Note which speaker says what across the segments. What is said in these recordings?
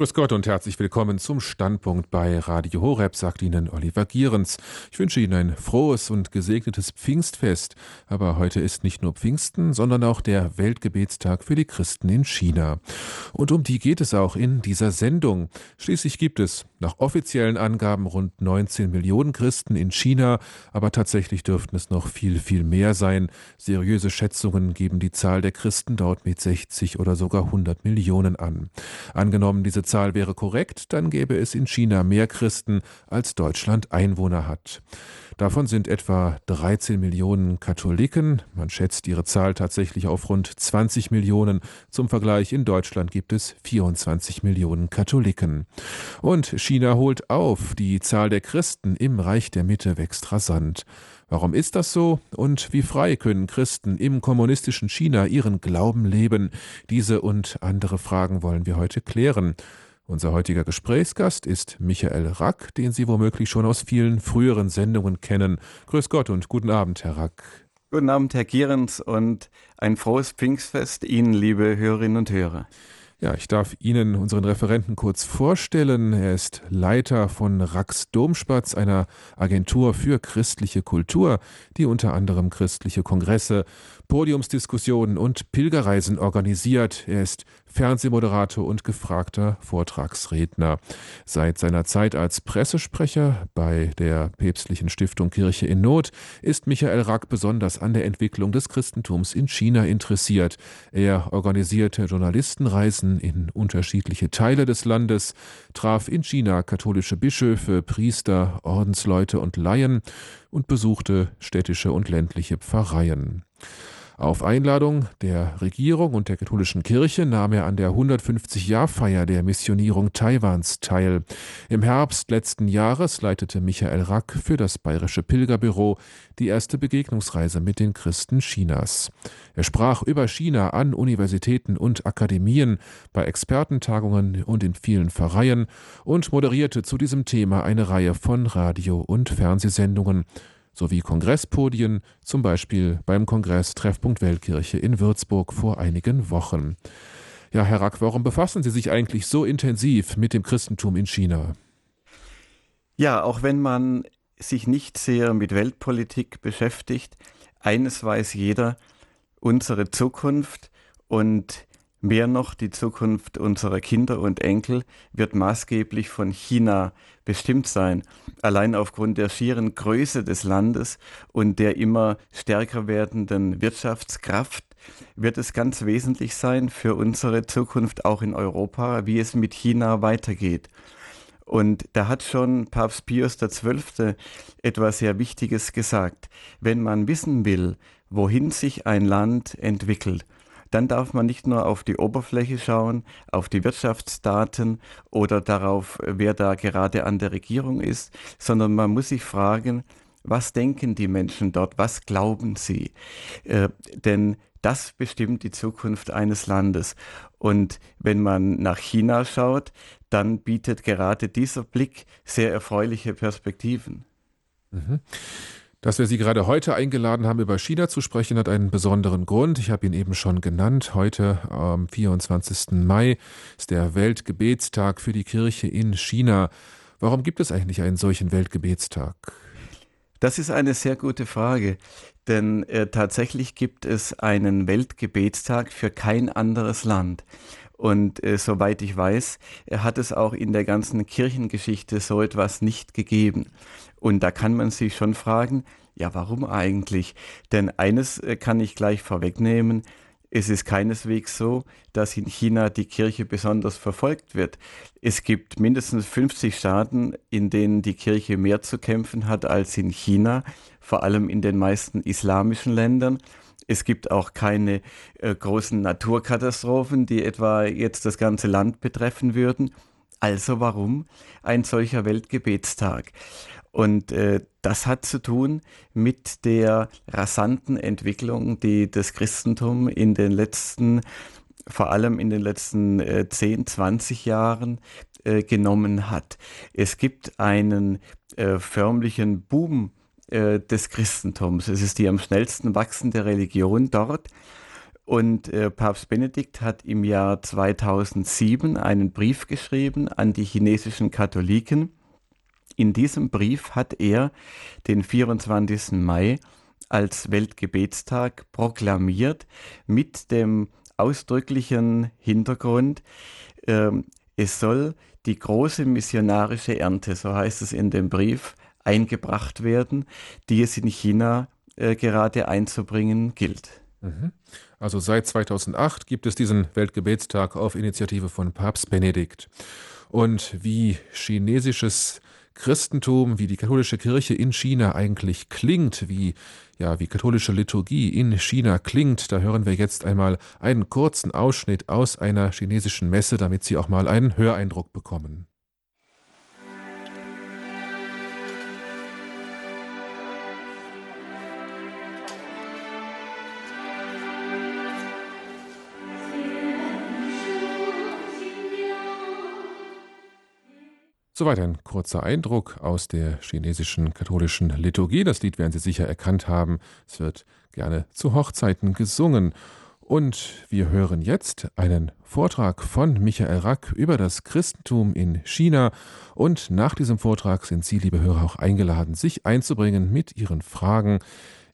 Speaker 1: Grüß Gott und herzlich willkommen zum Standpunkt bei Radio Horeb, sagt Ihnen Oliver Gierens. Ich wünsche Ihnen ein frohes und gesegnetes Pfingstfest. Aber heute ist nicht nur Pfingsten, sondern auch der Weltgebetstag für die Christen in China. Und um die geht es auch in dieser Sendung. Schließlich gibt es nach offiziellen Angaben rund 19 Millionen Christen in China, aber tatsächlich dürften es noch viel, viel mehr sein. Seriöse Schätzungen geben die Zahl der Christen dort mit 60 oder sogar 100 Millionen an. Angenommen, diese Zahl wäre korrekt, dann gäbe es in China mehr Christen, als Deutschland Einwohner hat. Davon sind etwa 13 Millionen Katholiken. Man schätzt ihre Zahl tatsächlich auf rund 20 Millionen. Zum Vergleich, in Deutschland gibt es 24 Millionen Katholiken. Und China holt auf. Die Zahl der Christen im Reich der Mitte wächst rasant. Warum ist das so und wie frei können Christen im kommunistischen China ihren Glauben leben? Diese und andere Fragen wollen wir heute klären. Unser heutiger Gesprächsgast ist Michael Rack, den Sie womöglich schon aus vielen früheren Sendungen kennen. Grüß Gott und guten Abend, Herr Rack.
Speaker 2: Guten Abend, Herr Gierens, und ein frohes Pfingstfest Ihnen, liebe Hörerinnen und Hörer.
Speaker 1: Ja, ich darf Ihnen unseren Referenten kurz vorstellen. Er ist Leiter von Rax Domspatz, einer Agentur für christliche Kultur, die unter anderem christliche Kongresse, Podiumsdiskussionen und Pilgerreisen organisiert. Er ist Fernsehmoderator und gefragter Vortragsredner. Seit seiner Zeit als Pressesprecher bei der päpstlichen Stiftung Kirche in Not ist Michael Rack besonders an der Entwicklung des Christentums in China interessiert. Er organisierte Journalistenreisen in unterschiedliche Teile des Landes, traf in China katholische Bischöfe, Priester, Ordensleute und Laien und besuchte städtische und ländliche Pfarreien. Auf Einladung der Regierung und der katholischen Kirche nahm er an der 150-Jahr-Feier der Missionierung Taiwans teil. Im Herbst letzten Jahres leitete Michael Rack für das Bayerische Pilgerbüro die erste Begegnungsreise mit den Christen Chinas. Er sprach über China an Universitäten und Akademien, bei Expertentagungen und in vielen Pfarreien und moderierte zu diesem Thema eine Reihe von Radio- und Fernsehsendungen sowie Kongresspodien, zum Beispiel beim Kongress Treffpunkt Weltkirche in Würzburg vor einigen Wochen. Ja, Herr Rack, warum befassen Sie sich eigentlich so intensiv mit dem Christentum in China?
Speaker 2: Ja, auch wenn man sich nicht sehr mit Weltpolitik beschäftigt, eines weiß jeder, unsere Zukunft und Mehr noch, die Zukunft unserer Kinder und Enkel wird maßgeblich von China bestimmt sein. Allein aufgrund der schieren Größe des Landes und der immer stärker werdenden Wirtschaftskraft wird es ganz wesentlich sein für unsere Zukunft auch in Europa, wie es mit China weitergeht. Und da hat schon Papst Pius XII. etwas sehr Wichtiges gesagt. Wenn man wissen will, wohin sich ein Land entwickelt, dann darf man nicht nur auf die Oberfläche schauen, auf die Wirtschaftsdaten oder darauf, wer da gerade an der Regierung ist, sondern man muss sich fragen, was denken die Menschen dort, was glauben sie? Äh, denn das bestimmt die Zukunft eines Landes. Und wenn man nach China schaut, dann bietet gerade dieser Blick sehr erfreuliche Perspektiven.
Speaker 1: Mhm. Dass wir Sie gerade heute eingeladen haben, über China zu sprechen, hat einen besonderen Grund. Ich habe ihn eben schon genannt. Heute, am 24. Mai, ist der Weltgebetstag für die Kirche in China. Warum gibt es eigentlich einen solchen Weltgebetstag?
Speaker 2: Das ist eine sehr gute Frage, denn äh, tatsächlich gibt es einen Weltgebetstag für kein anderes Land. Und äh, soweit ich weiß, hat es auch in der ganzen Kirchengeschichte so etwas nicht gegeben. Und da kann man sich schon fragen, ja, warum eigentlich? Denn eines äh, kann ich gleich vorwegnehmen, es ist keineswegs so, dass in China die Kirche besonders verfolgt wird. Es gibt mindestens 50 Staaten, in denen die Kirche mehr zu kämpfen hat als in China, vor allem in den meisten islamischen Ländern. Es gibt auch keine äh, großen Naturkatastrophen, die etwa jetzt das ganze Land betreffen würden. Also warum ein solcher Weltgebetstag? Und äh, das hat zu tun mit der rasanten Entwicklung, die das Christentum in den letzten, vor allem in den letzten äh, 10, 20 Jahren äh, genommen hat. Es gibt einen äh, förmlichen Boom äh, des Christentums. Es ist die am schnellsten wachsende Religion dort. Und äh, Papst Benedikt hat im Jahr 2007 einen Brief geschrieben an die chinesischen Katholiken. In diesem Brief hat er den 24. Mai als Weltgebetstag proklamiert mit dem ausdrücklichen Hintergrund, äh, es soll die große missionarische Ernte, so heißt es in dem Brief, eingebracht werden, die es in China äh, gerade einzubringen gilt.
Speaker 1: Mhm. Also seit 2008 gibt es diesen Weltgebetstag auf Initiative von Papst Benedikt. Und wie chinesisches Christentum, wie die katholische Kirche in China eigentlich klingt, wie ja, wie katholische Liturgie in China klingt, da hören wir jetzt einmal einen kurzen Ausschnitt aus einer chinesischen Messe, damit Sie auch mal einen Höreindruck bekommen. Soweit ein kurzer Eindruck aus der chinesischen katholischen Liturgie. Das Lied werden Sie sicher erkannt haben. Es wird gerne zu Hochzeiten gesungen. Und wir hören jetzt einen Vortrag von Michael Rack über das Christentum in China. Und nach diesem Vortrag sind Sie, liebe Hörer, auch eingeladen, sich einzubringen mit Ihren Fragen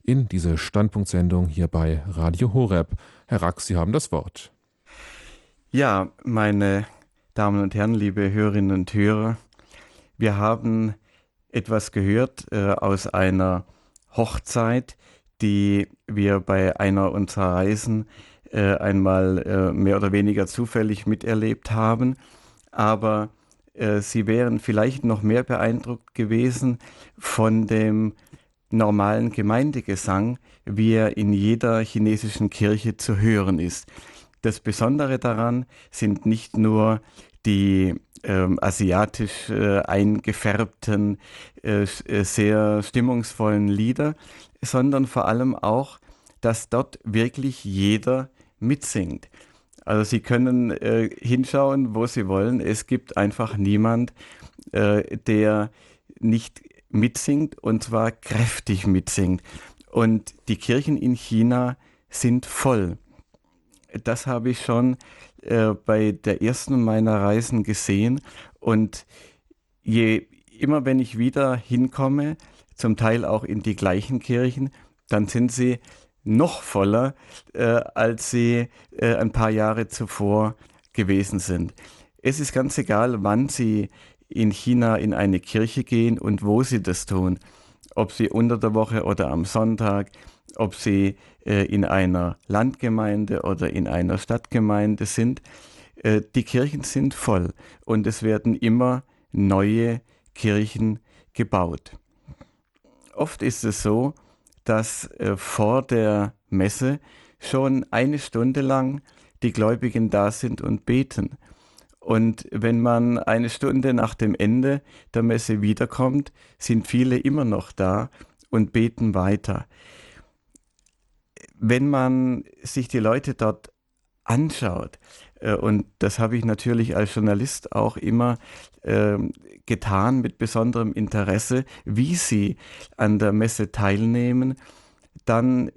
Speaker 1: in diese Standpunktsendung hier bei Radio Horeb. Herr Rack, Sie haben das Wort.
Speaker 2: Ja, meine Damen und Herren, liebe Hörerinnen und Hörer, wir haben etwas gehört äh, aus einer Hochzeit, die wir bei einer unserer Reisen äh, einmal äh, mehr oder weniger zufällig miterlebt haben. Aber äh, sie wären vielleicht noch mehr beeindruckt gewesen von dem normalen Gemeindegesang, wie er in jeder chinesischen Kirche zu hören ist. Das Besondere daran sind nicht nur die ähm, asiatisch äh, eingefärbten, äh, äh, sehr stimmungsvollen Lieder, sondern vor allem auch, dass dort wirklich jeder mitsingt. Also Sie können äh, hinschauen, wo Sie wollen. Es gibt einfach niemand, äh, der nicht mitsingt und zwar kräftig mitsingt. Und die Kirchen in China sind voll. Das habe ich schon äh, bei der ersten meiner Reisen gesehen. Und je immer, wenn ich wieder hinkomme, zum Teil auch in die gleichen Kirchen, dann sind sie noch voller, äh, als sie äh, ein paar Jahre zuvor gewesen sind. Es ist ganz egal, wann Sie in China in eine Kirche gehen und wo Sie das tun. Ob Sie unter der Woche oder am Sonntag, ob Sie äh, in einer Landgemeinde oder in einer Stadtgemeinde sind. Äh, die Kirchen sind voll und es werden immer neue Kirchen gebaut. Oft ist es so, dass äh, vor der Messe schon eine Stunde lang die Gläubigen da sind und beten. Und wenn man eine Stunde nach dem Ende der Messe wiederkommt, sind viele immer noch da und beten weiter wenn man sich die Leute dort anschaut, äh, und das habe ich natürlich als Journalist auch immer äh, getan mit besonderem Interesse, wie sie an der Messe teilnehmen, dann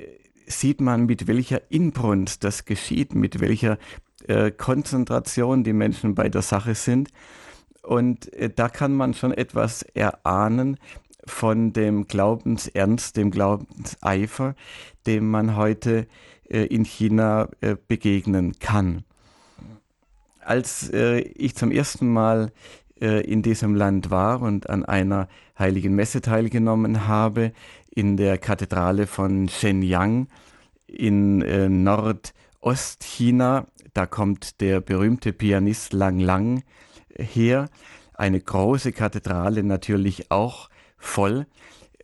Speaker 2: sieht man, mit welcher Inbrunst das geschieht, mit welcher äh, Konzentration die Menschen bei der Sache sind. Und äh, da kann man schon etwas erahnen, von dem Glaubensernst, dem Glaubenseifer, dem man heute äh, in China äh, begegnen kann. Als äh, ich zum ersten Mal äh, in diesem Land war und an einer heiligen Messe teilgenommen habe, in der Kathedrale von Shenyang in äh, Nordostchina, da kommt der berühmte Pianist Lang Lang her, eine große Kathedrale natürlich auch voll.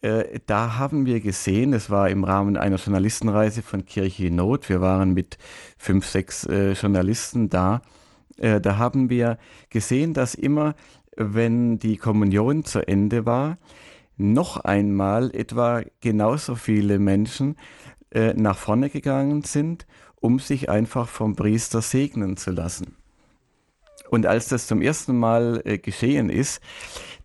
Speaker 2: Äh, da haben wir gesehen, es war im Rahmen einer Journalistenreise von Kirche Not, wir waren mit fünf, sechs äh, Journalisten da, äh, da haben wir gesehen, dass immer, wenn die Kommunion zu Ende war, noch einmal etwa genauso viele Menschen nach vorne gegangen sind, um sich einfach vom Priester segnen zu lassen. Und als das zum ersten Mal äh, geschehen ist,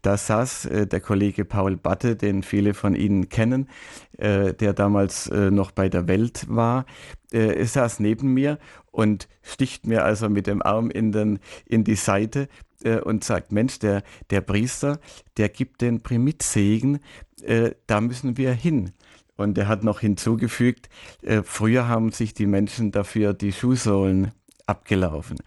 Speaker 2: Da saß äh, der Kollege Paul Batte, den viele von Ihnen kennen, äh, der damals äh, noch bei der Welt war. Äh, saß neben mir und sticht mir also mit dem Arm in, den, in die Seite äh, und sagt, Mensch, der, der Priester, der gibt den Primitzsegen, äh, da müssen wir hin. Und er hat noch hinzugefügt, früher haben sich die Menschen dafür die Schuhsohlen abgelaufen.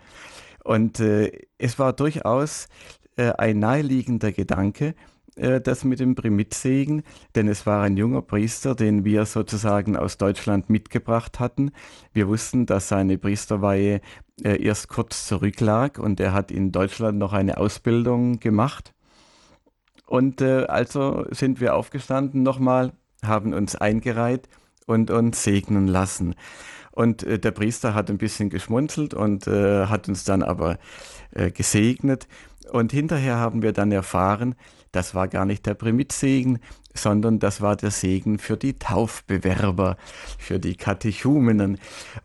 Speaker 2: Und äh, es war durchaus äh, ein naheliegender Gedanke, äh, das mit dem Primitzsegen, denn es war ein junger Priester, den wir sozusagen aus Deutschland mitgebracht hatten. Wir wussten, dass seine Priesterweihe äh, erst kurz zurücklag und er hat in Deutschland noch eine Ausbildung gemacht. Und äh, also sind wir aufgestanden nochmal, haben uns eingereiht und uns segnen lassen. Und äh, der Priester hat ein bisschen geschmunzelt und äh, hat uns dann aber äh, gesegnet. Und hinterher haben wir dann erfahren, das war gar nicht der Primitzsegen, sondern das war der Segen für die Taufbewerber, für die Katechumenen.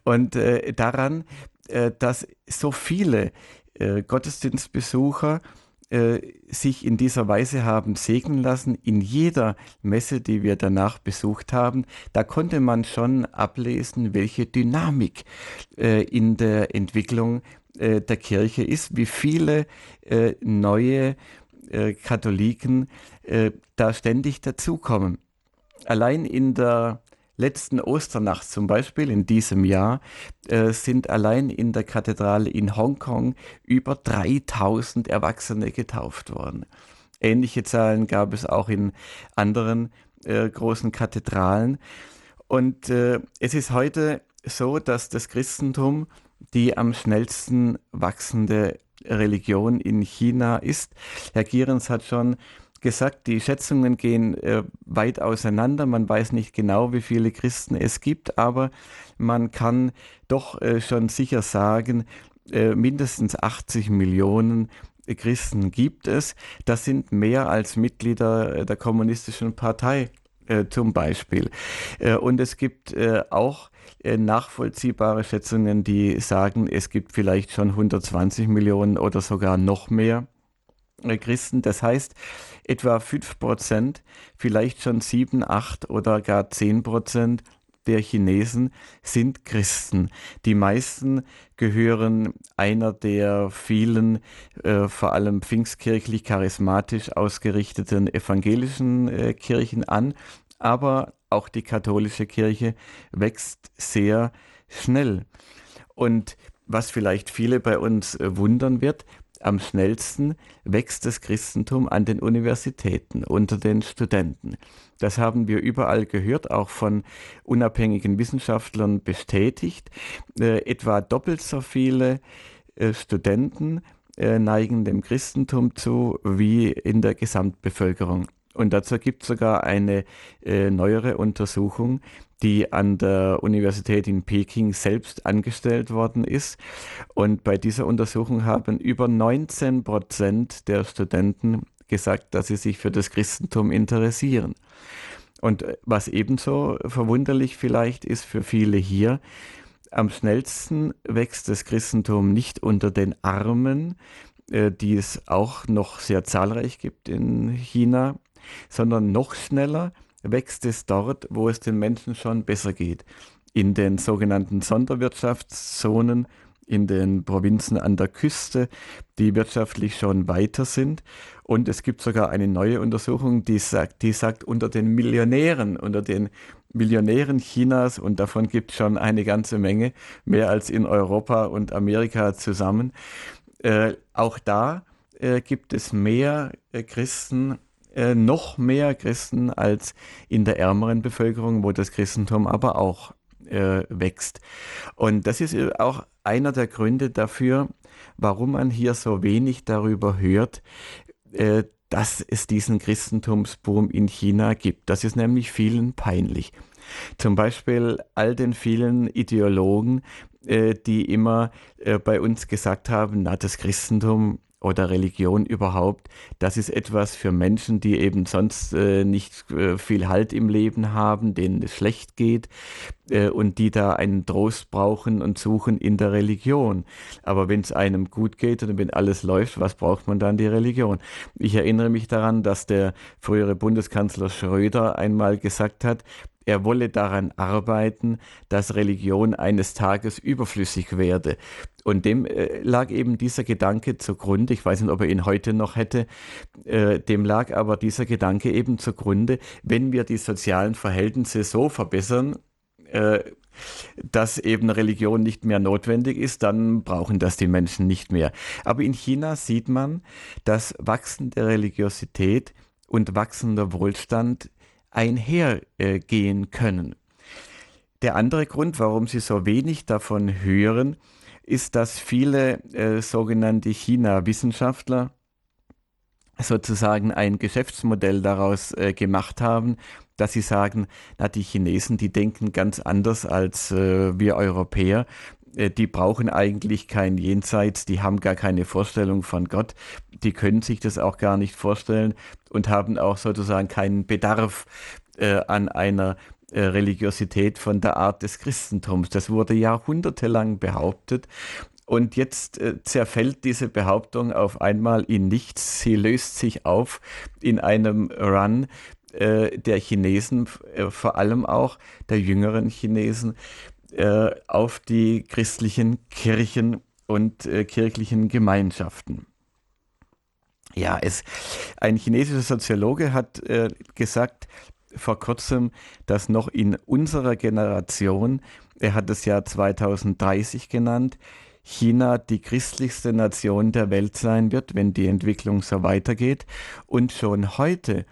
Speaker 2: Und äh, daran, äh, dass so viele äh, Gottesdienstbesucher äh, sich in dieser Weise haben segnen lassen, in jeder Messe, die wir danach besucht haben, da konnte man schon ablesen, welche Dynamik äh, in der Entwicklung äh, der Kirche ist, wie viele äh, neue äh, Katholiken äh, da ständig dazukommen. Allein in der letzten Osternacht zum Beispiel in diesem Jahr äh, sind allein in der Kathedrale in Hongkong über 3000 Erwachsene getauft worden. Ähnliche Zahlen gab es auch in anderen äh, großen Kathedralen. Und äh, es ist heute so, dass das Christentum die am schnellsten wachsende Religion in China ist. Herr Gierens hat schon gesagt, die Schätzungen gehen äh, weit auseinander. Man weiß nicht genau, wie viele Christen es gibt, aber man kann doch äh, schon sicher sagen, äh, mindestens 80 Millionen Christen gibt es. Das sind mehr als Mitglieder der kommunistischen Partei äh, zum Beispiel. Äh, und es gibt äh, auch nachvollziehbare Schätzungen, die sagen, es gibt vielleicht schon 120 Millionen oder sogar noch mehr Christen. Das heißt, etwa 5 Prozent, vielleicht schon 7, 8 oder gar 10 Prozent der Chinesen sind Christen. Die meisten gehören einer der vielen, äh, vor allem pfingstkirchlich charismatisch ausgerichteten evangelischen äh, Kirchen an, aber auch die katholische Kirche wächst sehr schnell. Und was vielleicht viele bei uns äh, wundern wird, am schnellsten wächst das Christentum an den Universitäten, unter den Studenten. Das haben wir überall gehört, auch von unabhängigen Wissenschaftlern bestätigt. Äh, etwa doppelt so viele äh, Studenten äh, neigen dem Christentum zu wie in der Gesamtbevölkerung. Und dazu gibt es sogar eine äh, neuere Untersuchung, die an der Universität in Peking selbst angestellt worden ist. Und bei dieser Untersuchung haben über 19 Prozent der Studenten gesagt, dass sie sich für das Christentum interessieren. Und äh, was ebenso verwunderlich vielleicht ist für viele hier, am schnellsten wächst das Christentum nicht unter den Armen, äh, die es auch noch sehr zahlreich gibt in China, sondern noch schneller wächst es dort, wo es den Menschen schon besser geht. In den sogenannten Sonderwirtschaftszonen, in den Provinzen an der Küste, die wirtschaftlich schon weiter sind. Und es gibt sogar eine neue Untersuchung, die sagt, die sagt unter den Millionären, unter den Millionären Chinas, und davon gibt es schon eine ganze Menge, mehr als in Europa und Amerika zusammen. Äh, auch da äh, gibt es mehr äh, Christen äh, noch mehr Christen als in der ärmeren Bevölkerung, wo das Christentum aber auch äh, wächst. Und das ist äh, auch einer der Gründe dafür, warum man hier so wenig darüber hört, äh, dass es diesen Christentumsboom in China gibt. Das ist nämlich vielen peinlich. Zum Beispiel all den vielen Ideologen, äh, die immer bei uns gesagt haben, na, das Christentum oder Religion überhaupt, das ist etwas für Menschen, die eben sonst äh, nicht äh, viel Halt im Leben haben, denen es schlecht geht äh, und die da einen Trost brauchen und suchen in der Religion. Aber wenn es einem gut geht und wenn alles läuft, was braucht man dann die Religion? Ich erinnere mich daran, dass der frühere Bundeskanzler Schröder einmal gesagt hat, er wolle daran arbeiten, dass Religion eines Tages überflüssig werde. Und dem äh, lag eben dieser Gedanke zugrunde, ich weiß nicht, ob er ihn heute noch hätte, äh, dem lag aber dieser Gedanke eben zugrunde, wenn wir die sozialen Verhältnisse so verbessern, äh, dass eben Religion nicht mehr notwendig ist, dann brauchen das die Menschen nicht mehr. Aber in China sieht man, dass wachsende Religiosität und wachsender Wohlstand einhergehen können. Der andere Grund, warum Sie so wenig davon hören, ist, dass viele äh, sogenannte China-Wissenschaftler sozusagen ein Geschäftsmodell daraus äh, gemacht haben, dass sie sagen, na, die Chinesen, die denken ganz anders als äh, wir Europäer. Äh, die brauchen eigentlich kein Jenseits, die haben gar keine Vorstellung von Gott, die können sich das auch gar nicht vorstellen und haben auch sozusagen keinen Bedarf äh, an einer äh, Religiosität von der Art des Christentums. Das wurde jahrhundertelang behauptet. Und jetzt äh, zerfällt diese Behauptung auf einmal in nichts. Sie löst sich auf in einem Run äh, der Chinesen, äh, vor allem auch der jüngeren Chinesen, auf die christlichen Kirchen und kirchlichen Gemeinschaften. Ja, es, ein chinesischer Soziologe hat äh, gesagt vor kurzem, dass noch in unserer Generation, er hat das Jahr 2030 genannt, China die christlichste Nation der Welt sein wird, wenn die Entwicklung so weitergeht. Und schon heute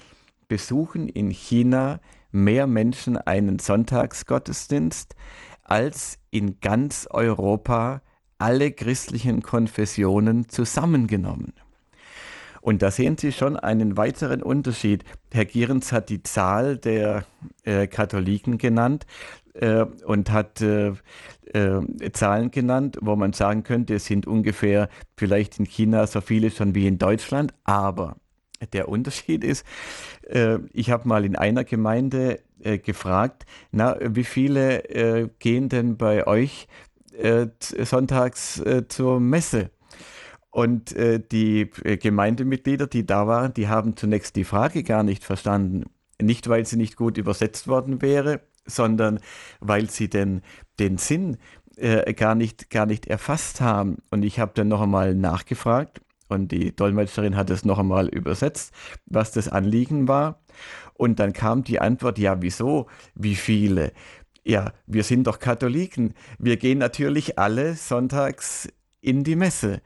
Speaker 2: besuchen in China mehr Menschen einen Sonntagsgottesdienst als in ganz Europa alle christlichen Konfessionen zusammengenommen. Und da sehen Sie schon einen weiteren Unterschied. Herr Gierens hat die Zahl der äh, Katholiken genannt äh, und hat äh, äh, Zahlen genannt, wo man sagen könnte, es sind ungefähr vielleicht in China so viele schon wie in Deutschland. Aber der Unterschied ist, äh, ich habe mal in einer Gemeinde äh, gefragt, na, wie viele gehen denn bei euch sonntags zur Messe? Und äh, die Gemeindemitglieder, die da waren, die haben zunächst die Frage gar nicht verstanden. Nicht, weil sie nicht gut übersetzt worden wäre, sondern weil sie den, den Sinn gar, nicht, gar nicht erfasst haben. Und ich habe dann noch einmal nachgefragt und die Dolmetscherin hat es noch einmal übersetzt, was das Anliegen war. Und dann kam die Antwort, ja, wieso? Wie viele? Ja, wir sind doch Katholiken. Wir gehen natürlich alle sonntags in die Messe.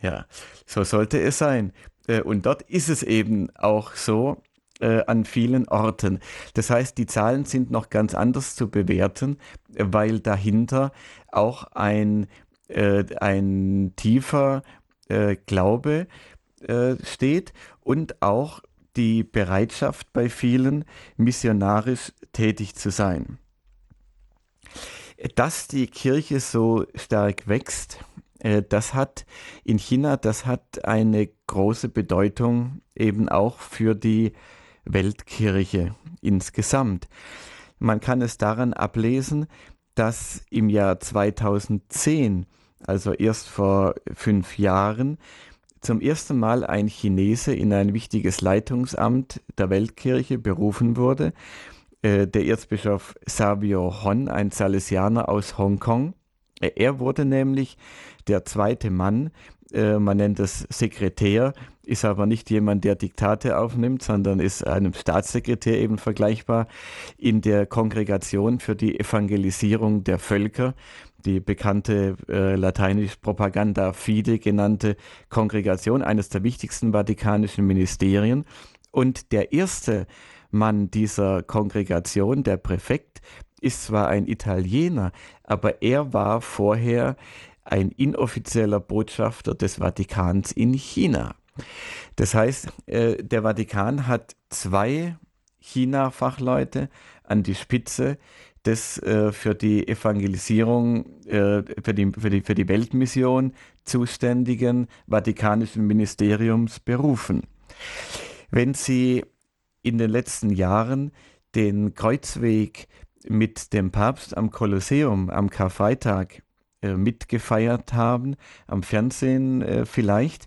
Speaker 2: Ja, so sollte es sein. Äh, und dort ist es eben auch so äh, an vielen Orten. Das heißt, die Zahlen sind noch ganz anders zu bewerten, weil dahinter auch ein, äh, ein tiefer Glaube steht und auch die Bereitschaft bei vielen, missionarisch tätig zu sein. Dass die Kirche so stark wächst, das hat in China, das hat eine große Bedeutung eben auch für die Weltkirche insgesamt. Man kann es daran ablesen, dass im Jahr 2010 also erst vor fünf Jahren, zum ersten Mal ein Chinese in ein wichtiges Leitungsamt der Weltkirche berufen wurde. Äh, der Erzbischof Savio Hon, ein Salesianer aus Hongkong. Er wurde nämlich der zweite Mann, äh, man nennt es Sekretär, ist aber nicht jemand, der Diktate aufnimmt, sondern ist einem Staatssekretär eben vergleichbar in der Kongregation für die Evangelisierung der Völker die bekannte äh, lateinisch Propaganda Fide genannte Kongregation, eines der wichtigsten vatikanischen Ministerien. Und der erste Mann dieser Kongregation, der Präfekt, ist zwar ein Italiener, aber er war vorher ein inoffizieller Botschafter des Vatikans in China. Das heißt, äh, der Vatikan hat zwei China-Fachleute an die Spitze des äh, für die Evangelisierung, äh, für, die, für, die, für die Weltmission zuständigen Vatikanischen Ministeriums berufen. Wenn Sie in den letzten Jahren den Kreuzweg mit dem Papst am Kolosseum am Karfreitag äh, mitgefeiert haben, am Fernsehen äh, vielleicht,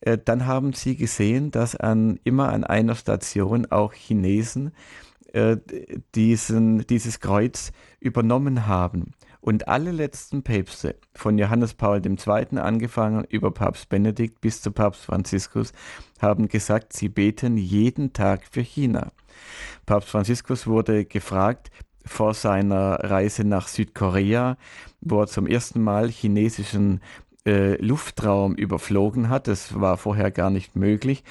Speaker 2: äh, dann haben sie gesehen, dass an immer an einer Station auch Chinesen diesen, dieses Kreuz übernommen haben. Und alle letzten Päpste, von Johannes Paul II. angefangen über Papst Benedikt bis zu Papst Franziskus, haben gesagt, sie beten jeden Tag für China. Papst Franziskus wurde gefragt vor seiner Reise nach Südkorea, wo er zum ersten Mal chinesischen äh, Luftraum überflogen hat, das war vorher gar nicht möglich,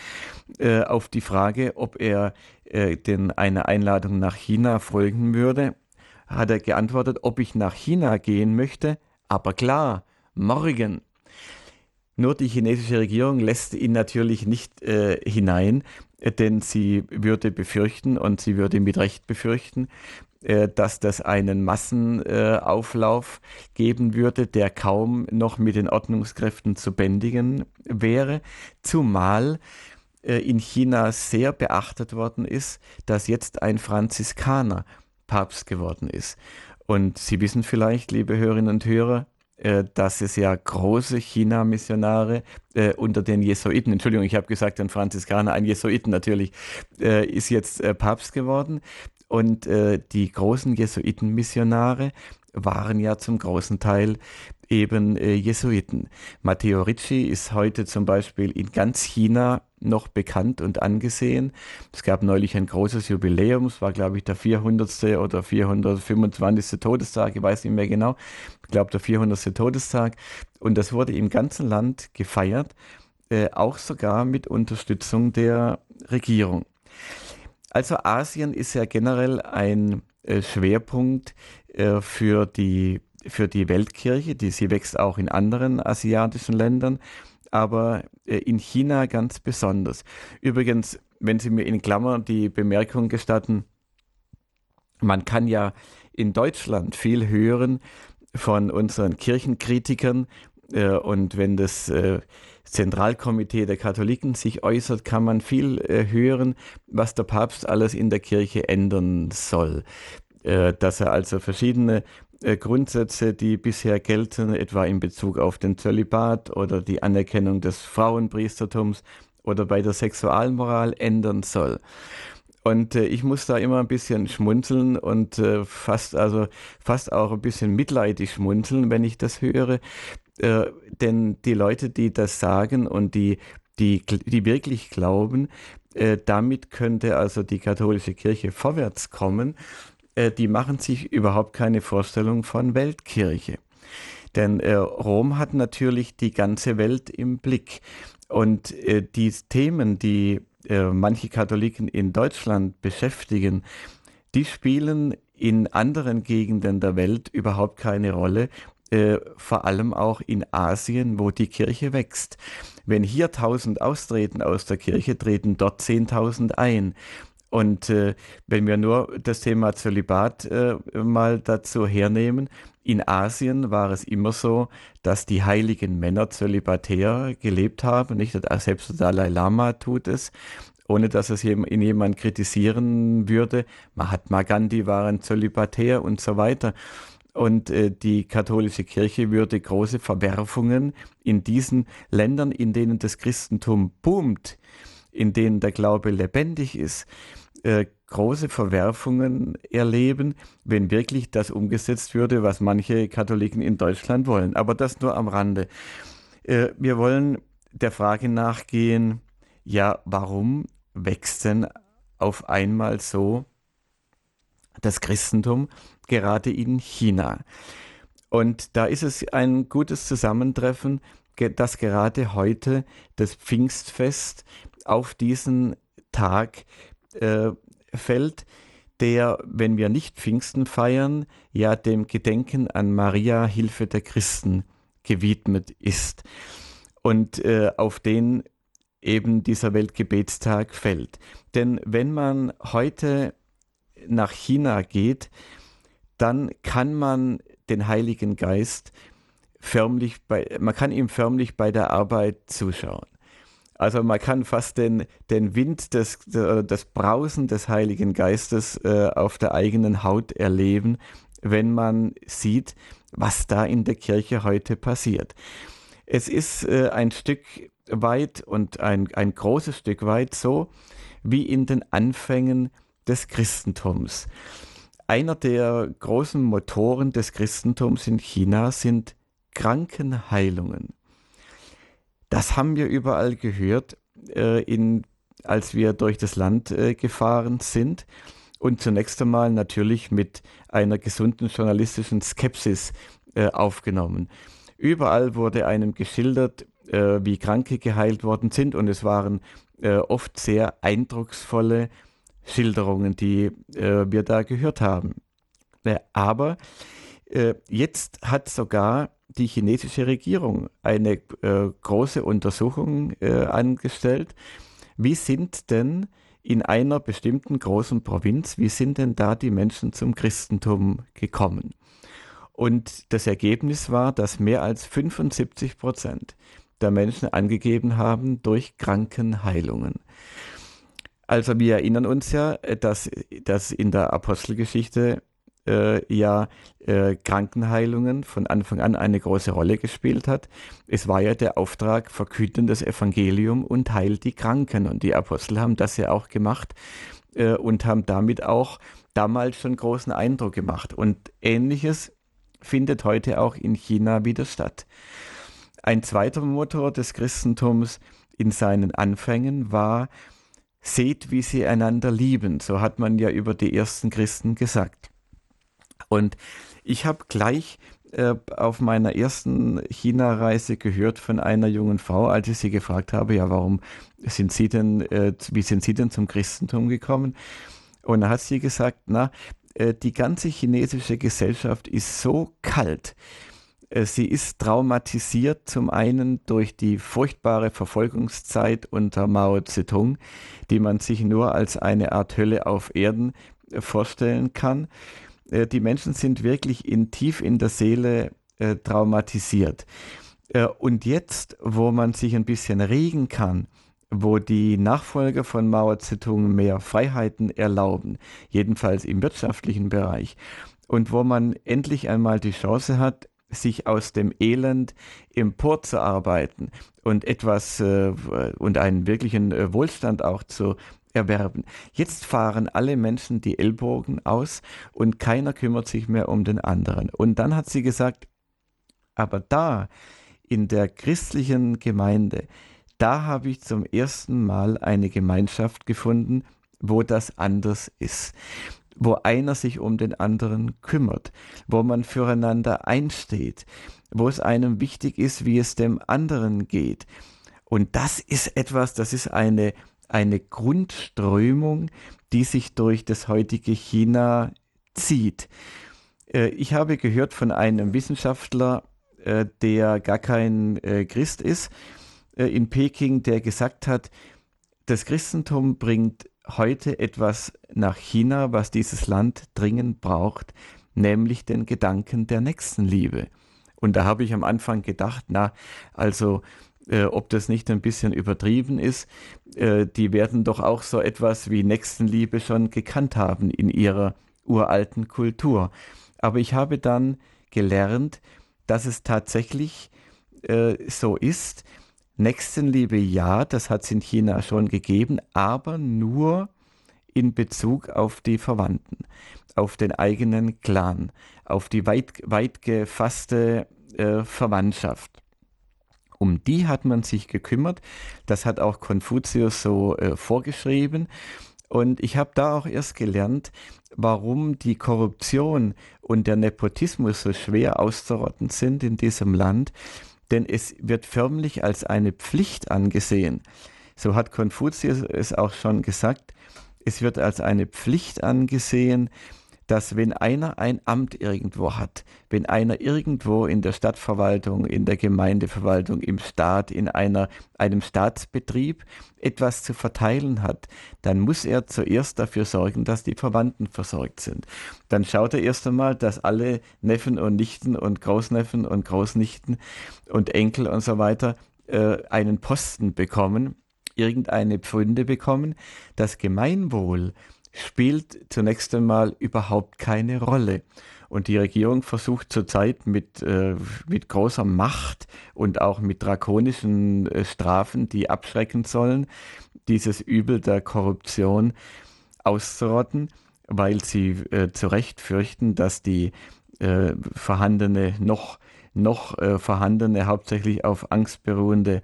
Speaker 2: äh, auf die Frage, ob er äh, denn eine Einladung nach China folgen würde hat er geantwortet, ob ich nach China gehen möchte. Aber klar, morgen. Nur die chinesische Regierung lässt ihn natürlich nicht äh, hinein, denn sie würde befürchten und sie würde mit Recht befürchten, dass das einen Massenauflauf äh, geben würde, der kaum noch mit den Ordnungskräften zu bändigen wäre, zumal äh, in China sehr beachtet worden ist, dass jetzt ein Franziskaner Papst geworden ist. Und Sie wissen vielleicht, liebe Hörerinnen und Hörer, äh, dass es ja große China-Missionare äh, unter den Jesuiten, Entschuldigung, ich habe gesagt, ein Franziskaner, ein Jesuiten natürlich, äh, ist jetzt äh, Papst geworden. Und äh, die großen Jesuiten-Missionare waren ja zum großen Teil eben äh, Jesuiten. Matteo Ricci ist heute zum Beispiel in ganz China noch bekannt und angesehen. Es gab neulich ein großes Jubiläum, es war glaube ich der 400. oder 425. Todestag, ich weiß nicht mehr genau, ich glaube der 400. Todestag und das wurde im ganzen Land gefeiert, äh, auch sogar mit Unterstützung der Regierung. Also Asien ist ja generell ein äh, Schwerpunkt äh, für die für die Weltkirche, die sie wächst auch in anderen asiatischen Ländern aber äh, in China ganz besonders. Übrigens, wenn Sie mir in Klammern die Bemerkung gestatten, man kann ja in Deutschland viel hören von unseren Kirchenkritikern und wenn das Zentralkomitee der Katholiken sich äußert, kann man viel hören, was der Papst alles in der Kirche ändern soll. dass er also verschiedene äh, Grundsätze, die bisher gelten, etwa in Bezug auf den Zölibat oder die Anerkennung des Frauenpriestertums oder bei der Sexualmoral ändern soll. Und äh, ich muss da immer ein bisschen schmunzeln und äh, fast, also fast auch ein bisschen mitleidig schmunzeln, wenn ich das höre. Äh, denn die Leute, die das sagen und die, die, die wirklich glauben, äh, damit könnte also die katholische Kirche vorwärts kommen äh, die machen sich überhaupt keine Vorstellung von Weltkirche. Denn äh, Rom hat natürlich die ganze Welt im Blick. Und äh, die Themen, die äh, manche Katholiken in Deutschland beschäftigen, die spielen in anderen Gegenden der Welt überhaupt keine Rolle, äh, vor allem auch in Asien, wo die Kirche wächst. Wenn hier tausend austreten aus der Kirche, treten dort zehntausend ein. Und äh, wenn wir nur das Thema Zölibat äh, mal dazu hernehmen, in Asien war es immer so, dass die heiligen Männer zölibatär gelebt haben. Nicht selbst der Dalai Lama tut es, ohne dass es in jemand kritisieren würde. Mahatma Gandhi waren zölibatär und so weiter. Und äh, die katholische Kirche würde große Verwerfungen in diesen Ländern, in denen das Christentum boomt, in denen der Glaube lebendig ist, äh, große Verwerfungen erleben, wenn wirklich das umgesetzt würde, was manche Katholiken in Deutschland wollen. Aber das nur am Rande. Äh, wir wollen der Frage nachgehen, ja, warum wächst denn auf einmal so das Christentum gerade in China? Und da ist es ein gutes Zusammentreffen, dass gerade heute das Pfingstfest auf diesen Tag äh, fällt, der, wenn wir nicht Pfingsten feiern, ja dem Gedenken an Maria, Hilfe der Christen, gewidmet ist und äh, auf den eben dieser Weltgebetstag fällt. Denn wenn man heute nach China geht, dann kann man den Heiligen Geist förmlich bei, man kann ihm förmlich bei der Arbeit zuschauen. Also man kann fast den, den Wind des, das Brausen des Heiligen Geistes äh, auf der eigenen Haut erleben, wenn man sieht, was da in der Kirche heute passiert. Es ist äh, ein Stück weit und ein, ein großes Stück weit so wie in den Anfängen des Christentums. Einer der großen Motoren des Christentums in China sind Krankenheilungen. Das haben wir überall gehört, äh, in, als wir durch das Land äh, gefahren sind und zunächst einmal natürlich mit einer gesunden journalistischen Skepsis äh, aufgenommen. Überall wurde einem geschildert, äh, wie Kranke geheilt worden sind und es waren äh, oft sehr eindrucksvolle Schilderungen, die äh, wir da gehört haben. aber jetzt hat sogar die chinesische Regierung eine äh, große Untersuchung äh, angestellt. Wie sind denn in einer bestimmten großen Provinz, wie sind denn da die Menschen zum Christentum gekommen? Und das Ergebnis war, dass mehr als 75 Prozent der Menschen angegeben haben durch Krankenheilungen. Also wir erinnern uns ja, dass, dass in der Apostelgeschichte äh, ja äh, Krankenheilungen von Anfang an eine große Rolle gespielt hat. Es war ja der Auftrag, verkünden das Evangelium und heilt die Kranken. Und die Apostel haben das ja auch gemacht äh, und haben damit auch damals schon großen Eindruck gemacht. Und ähnliches findet heute auch in China wieder statt. Ein zweiter Motor des Christentums in seinen Anfängen war, seht, wie sie einander lieben. So hat man ja über die ersten Christen gesagt. Und ich habe gleich äh, auf meiner ersten China-Reise gehört von einer jungen Frau, als ich sie gefragt habe, ja, warum sind Sie denn, äh, wie sind Sie denn zum Christentum gekommen? Und da hat sie gesagt, na, äh, die ganze chinesische Gesellschaft ist so kalt. Äh, sie ist traumatisiert zum einen durch die furchtbare Verfolgungszeit unter Mao Zedong, die man sich nur als eine Art Hölle auf Erden äh, vorstellen kann. Äh, die Menschen sind wirklich in, tief in der Seele traumatisiert. Und jetzt, wo man sich ein bisschen regen kann, wo die Nachfolger von Mao Zedong mehr Freiheiten erlauben, jedenfalls im wirtschaftlichen Bereich, und wo man endlich einmal die Chance hat, sich aus dem Elend emporzuarbeiten und etwas äh, und einen wirklichen äh, Wohlstand auch zu erwerben. Jetzt fahren alle Menschen die Ellbogen aus und keiner kümmert sich mehr um den anderen. Und dann hat sie gesagt, aber da in der christlichen Gemeinde, da habe ich zum ersten Mal eine Gemeinschaft gefunden, wo das anders ist, wo einer sich um den anderen kümmert, wo man füreinander einsteht, wo es einem wichtig ist, wie es dem anderen geht. Und das ist etwas, das ist eine eine Grundströmung, die sich durch das heutige China zieht. Äh, ich habe gehört von einem Wissenschaftler, äh, der gar kein äh, Christ ist, in Peking, der gesagt hat, das Christentum bringt heute etwas nach China, was dieses Land dringend braucht, nämlich den Gedanken der Nächstenliebe. Und da habe ich am Anfang gedacht, na, also äh, ob das nicht ein bisschen übertrieben ist. Äh, die werden doch auch so etwas wie Nächstenliebe schon gekannt haben in ihrer uralten Kultur. Aber ich habe dann gelernt, dass es tatsächlich äh, so ist. Nächstenliebe ja, das hat es in China schon gegeben, aber nur in Bezug auf die Verwandten, auf den eigenen Clan, auf die weit, weit gefasste äh, Verwandtschaft. Um die hat man sich gekümmert. Das hat auch Konfuzius so äh, vorgeschrieben. Und ich habe da auch erst gelernt, warum die Korruption und der Nepotismus so schwer auszurotten sind in diesem Land. Denn es wird förmlich als eine Pflicht angesehen. So hat Konfuzius es auch schon gesagt. Es wird als eine Pflicht angesehen, dass wenn einer ein Amt irgendwo hat, wenn einer irgendwo in der Stadtverwaltung, in der Gemeindeverwaltung, im Staat, in einer, einem Staatsbetrieb etwas zu verteilen hat, dann muss er zuerst dafür sorgen, dass die Verwandten versorgt sind. Dann schaut er erst einmal, dass alle Neffen und Nichten und Großneffen und Großnichten und Enkel und so weiter äh, einen Posten bekommen, irgendeine Pfründe bekommen. Das Gemeinwohl spielt zunächst einmal überhaupt keine Rolle. Und die Regierung versucht zurzeit mit, äh, mit großer Macht und auch mit drakonischen äh, Strafen, die abschrecken sollen, dieses Übel der Korruption auszurotten, weil sie äh, zu Recht fürchten, dass die äh, vorhandene, noch, noch äh, vorhandene, hauptsächlich auf Angst beruhende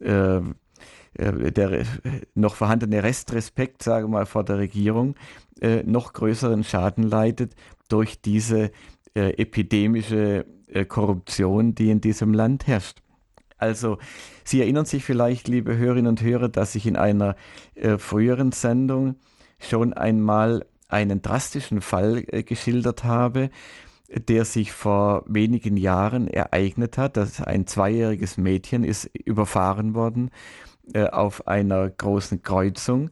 Speaker 2: äh, der noch vorhandene Restrespekt, sage mal, vor der Regierung äh, noch größeren Schaden leidet durch diese äh, epidemische äh, Korruption, die in diesem Land herrscht. Also, Sie erinnern sich vielleicht, liebe Hörerinnen und Hörer, dass ich in einer äh, früheren Sendung schon einmal einen drastischen Fall äh, geschildert habe, der sich vor wenigen Jahren ereignet hat. dass ein zweijähriges Mädchen ist überfahren worden äh, auf einer großen Kreuzung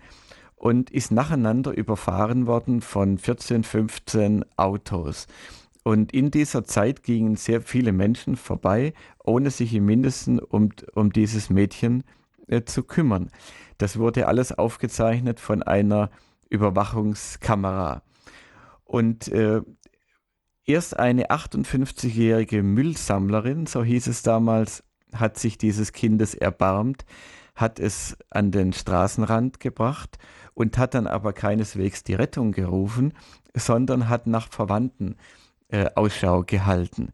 Speaker 2: und ist nacheinander überfahren worden von 14, 15 Autos. Und in dieser Zeit gingen sehr viele Menschen vorbei, ohne sich im Mindesten um, um dieses Mädchen äh, zu kümmern. Das wurde alles aufgezeichnet von einer Überwachungskamera. Und äh, erst eine 58-jährige Müllsammlerin, so hieß es damals, hat sich dieses Kindes erbarmt, hat es an den Straßenrand gebracht und hat dann aber keineswegs die Rettung gerufen, sondern hat nach Verwandten äh, Ausschau gehalten,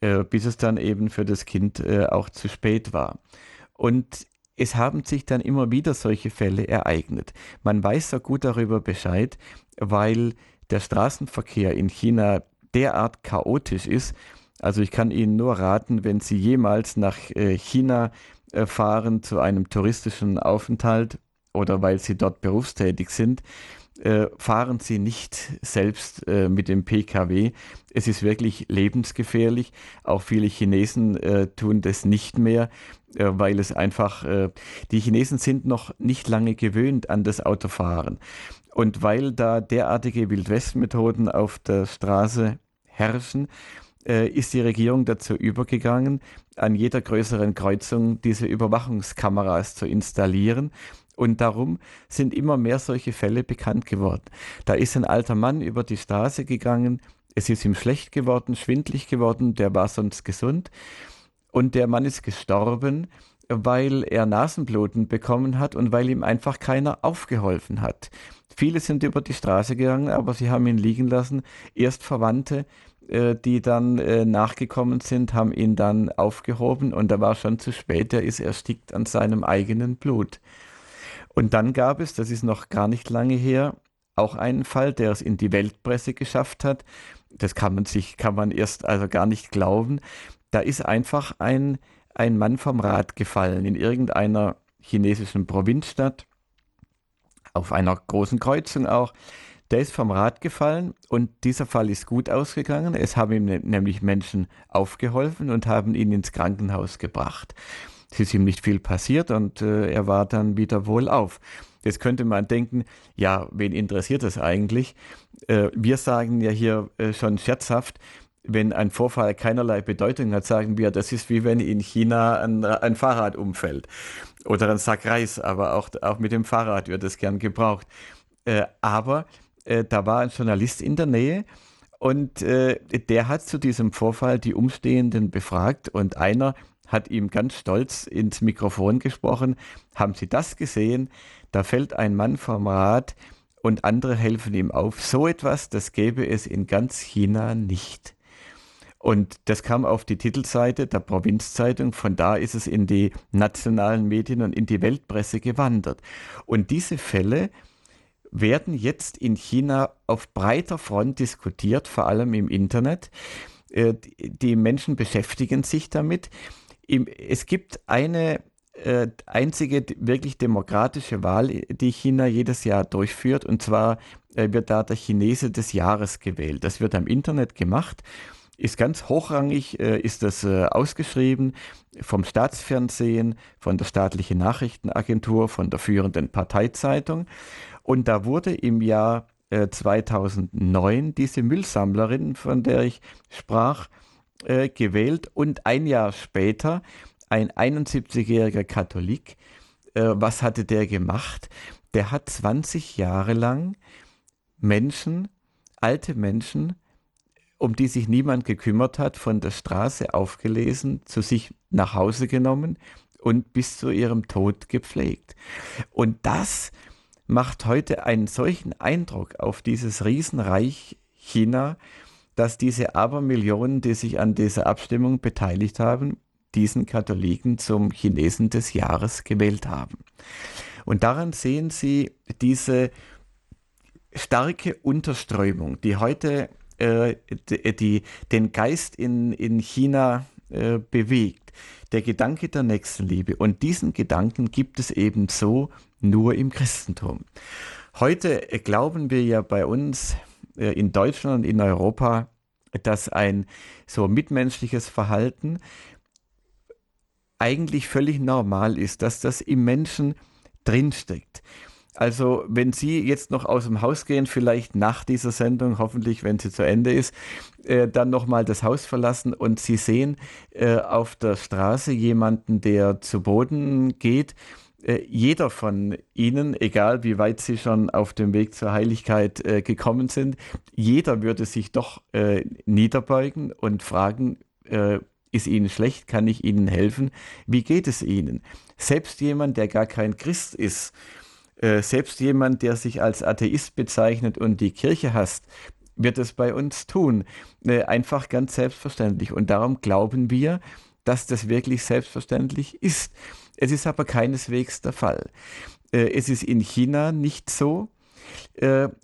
Speaker 2: äh, bis es dann eben für das Kind äh, auch zu spät war. Und es haben sich dann immer wieder solche Fälle ereignet. Man weiß so gut darüber Bescheid, weil der Straßenverkehr in China derart chaotisch ist. Also ich kann Ihnen nur raten, wenn Sie jemals nach äh, China fahren zu einem touristischen Aufenthalt oder weil sie dort berufstätig sind, äh, fahren sie nicht selbst äh, mit dem Pkw. Es ist wirklich lebensgefährlich. Auch viele Chinesen äh, tun das nicht mehr, weil es einfach, die Chinesen sind noch nicht lange gewöhnt an das Autofahren. Und weil da derartige Wildwestmethoden auf der Straße herrschen, ist die Regierung dazu übergegangen, an jeder größeren Kreuzung diese Überwachungskameras zu installieren. Und darum sind immer mehr solche Fälle bekannt geworden. Da ist ein alter Mann über die Straße gegangen, es ist ihm schlecht geworden, schwindlig geworden, der war sonst gesund. Und der Mann ist gestorben, weil er Nasenbluten bekommen hat und weil ihm einfach keiner aufgeholfen hat. Viele sind über die Straße gegangen, aber sie haben ihn liegen lassen. Erst Verwandte, die dann äh, nachgekommen sind, haben ihn dann aufgehoben und da war schon zu spät, er ist erstickt an seinem eigenen Blut. Und dann gab es, das ist noch gar nicht lange her, auch einen Fall, der es in die Weltpresse geschafft hat. Das kann man sich, kann man erst also gar nicht glauben. Da ist einfach ein, ein Mann vom Rad gefallen in irgendeiner chinesischen Provinzstadt, auf einer großen Kreuzung auch. Der ist vom Rad gefallen und dieser Fall ist gut ausgegangen. Es haben ihm ne-, nämlich Menschen aufgeholfen und haben ihn ins Krankenhaus gebracht. Es ist ihm nicht viel passiert und äh, er war dann wieder wohlauf. Jetzt könnte man denken, ja, wen interessiert das eigentlich? Äh, wir sagen ja hier äh, schon scherzhaft, wenn ein Vorfall keinerlei Bedeutung hat, sagen wir, das ist wie wenn in China ein, ein Fahrrad umfällt oder ein Sack Reis, aber auch, auch mit dem Fahrrad wird es gern gebraucht. Äh, aber äh, da war ein Journalist in der Nähe und äh, der hat zu diesem Vorfall die Umstehenden befragt und einer hat ihm ganz stolz ins Mikrofon gesprochen. Haben Sie das gesehen? Da fällt ein Mann vom Rad und andere helfen ihm auf. So etwas, das gäbe es in ganz China nicht. Und das kam auf die Titelseite der Provinzzeitung. Von da ist es in die nationalen Medien und in die Weltpresse gewandert. Und diese Fälle werden jetzt in China auf breiter Front diskutiert, vor allem im Internet. Äh, die Menschen beschäftigen sich damit. Es gibt eine äh, einzige wirklich demokratische Wahl, die China jedes Jahr durchführt. Und zwar äh, wird da der Chinese des Jahres gewählt. Das wird am Internet gemacht ist ganz hochrangig, ist das ausgeschrieben vom Staatsfernsehen, von der staatlichen Nachrichtenagentur, von der führenden Parteizeitung. Und da wurde im Jahr äh, 2009 diese Müllsammlerin, von der ich sprach, äh, gewählt und ein Jahr später ein 71-jähriger Katholik. Äh, was hatte der gemacht? Der hat 20 Jahre lang Menschen, alte Menschen, um die sich niemand gekümmert hat, von der Straße aufgelesen, zu sich nach Hause genommen und bis zu ihrem Tod gepflegt. Und das macht heute einen solchen Eindruck auf dieses Riesenreich China, dass diese Abermillionen, die sich an dieser Abstimmung beteiligt haben, diesen Katholiken zum Chinesen des Jahres gewählt haben. Und daran sehen Sie diese starke Unterströmung, die heute äh, die, den Geist in, in China äh, bewegt. Der Gedanke der Nächstenliebe. Und diesen Gedanken gibt es eben so nur im Christentum. Heute glauben wir ja bei uns äh, in Deutschland und in Europa, dass ein so mitmenschliches Verhalten eigentlich völlig normal ist, dass das im Menschen drinsteckt. Also wenn Sie jetzt noch aus dem Haus gehen, vielleicht nach dieser Sendung, hoffentlich, wenn sie zu Ende ist, äh, dann nochmal das Haus verlassen und Sie sehen äh, auf der Straße jemanden, der zu Boden geht, äh, jeder von Ihnen, egal wie weit Sie schon auf dem Weg zur Heiligkeit äh, gekommen sind, jeder würde sich doch äh, niederbeugen und fragen, äh, ist Ihnen schlecht? Kann ich Ihnen helfen? Wie geht es Ihnen? Selbst jemand, der gar kein Christ ist, äh, selbst jemand, der sich als Atheist bezeichnet und die Kirche hasst, wird es bei uns tun. Äh, einfach ganz selbstverständlich. Und darum glauben wir, dass das wirklich selbstverständlich ist. Es ist aber keineswegs der Fall. Äh, es ist in China nicht so.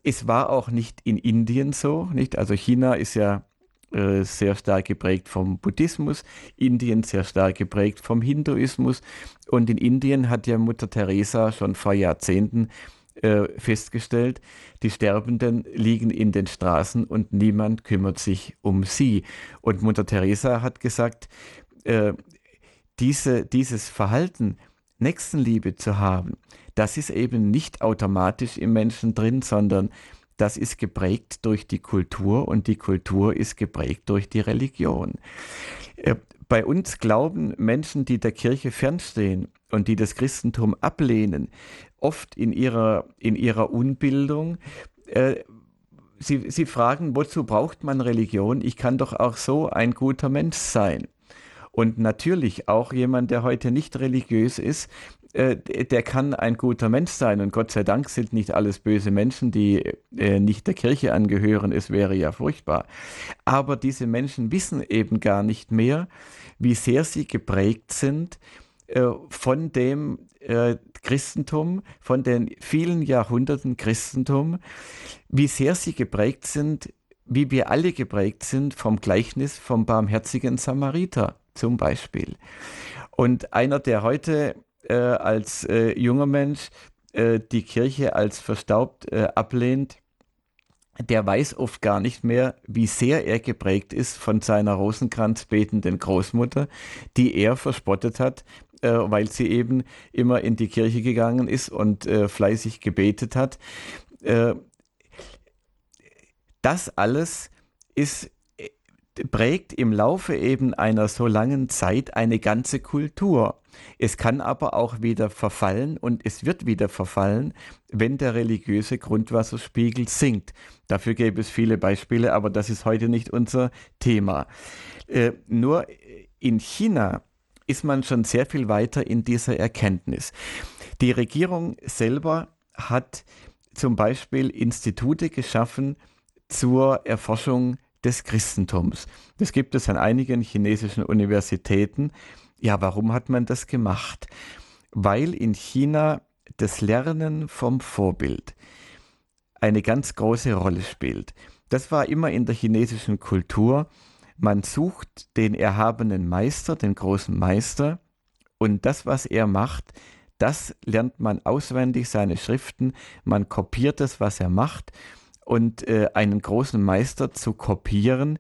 Speaker 2: Es war auch nicht in Indien so. Nicht? Also China ist ja äh, sehr stark geprägt vom Buddhismus, Indien sehr stark geprägt vom Hinduismus. Und in Indien hat ja Mutter Teresa schon vor Jahrzehnten äh, festgestellt, die Sterbenden liegen in den Straßen und niemand kümmert sich um sie. Und Mutter Teresa hat gesagt, äh, diese, dieses Verhalten, Nächstenliebe zu haben, das ist eben nicht automatisch im Menschen drin, sondern das ist geprägt durch die Kultur und die Kultur ist geprägt durch die Religion. Äh, bei uns glauben Menschen, die der Kirche fernstehen und die das Christentum ablehnen, oft in ihrer, in ihrer Unbildung, äh, sie, sie fragen, wozu braucht man Religion? Ich kann doch auch so ein guter Mensch sein. Und natürlich auch jemand, der heute nicht religiös ist, äh, der kann ein guter Mensch sein. Und Gott sei Dank sind nicht alles böse Menschen, die äh, nicht der Kirche angehören. Es wäre ja furchtbar. Aber diese Menschen wissen eben gar nicht mehr, wie sehr sie geprägt sind äh, von dem äh, Christentum, von den vielen Jahrhunderten Christentum, wie sehr sie geprägt sind, wie wir alle geprägt sind vom Gleichnis vom barmherzigen Samariter zum Beispiel. Und einer, der heute äh, als äh, junger Mensch äh, die Kirche als verstaubt äh, ablehnt, der weiß oft gar nicht mehr, wie sehr er geprägt ist von seiner Rosenkranz betenden Großmutter, die er verspottet hat, äh, weil sie eben immer in die Kirche gegangen ist und äh, fleißig gebetet hat. das alles ist prägt im Laufe eben einer so langen Zeit eine ganze Kultur. Es kann aber auch wieder verfallen und es wird wieder verfallen, wenn der religiöse Grundwasserspiegel sinkt. Dafür gäbe es viele Beispiele, aber das ist heute nicht unser Thema. Äh, nur in China ist man schon sehr viel weiter in dieser Erkenntnis. Die Regierung selber hat zum Beispiel Institute geschaffen zur Erforschung des Christentums. Das gibt es an einigen chinesischen Universitäten. Ja, warum hat man das gemacht? Weil in China das Lernen vom Vorbild eine ganz große Rolle spielt. Das war immer in der chinesischen Kultur. Man sucht den erhabenen Meister, den großen Meister, Und das, was er macht, das lernt man auswendig, seine Schriften, man kopiert das, was er macht. Und äh, einen großen Meister zu kopieren,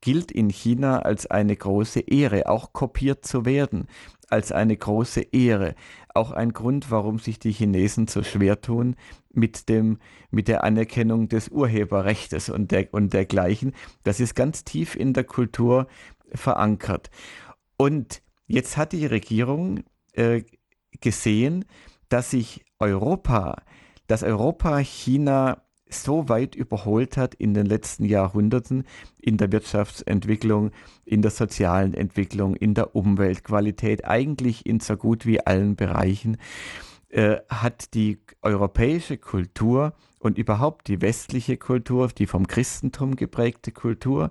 Speaker 2: gilt in China als eine große Ehre, auch kopiert zu werden, als eine große Ehre. Auch ein Grund, warum sich die Chinesen so schwer tun mit, dem, mit der Anerkennung des Urheberrechts und, der, und dergleichen. Das ist ganz tief in der Kultur verankert. Und jetzt hat die Regierung äh, gesehen, dass sich Europa, dass Europa China so weit überholt hat in den letzten Jahrhunderten in der Wirtschaftsentwicklung, in der sozialen Entwicklung, in der Umweltqualität, eigentlich in so gut wie allen Bereichen, äh, hat die europäische Kultur und überhaupt die westliche Kultur, die vom Christentum geprägte Kultur,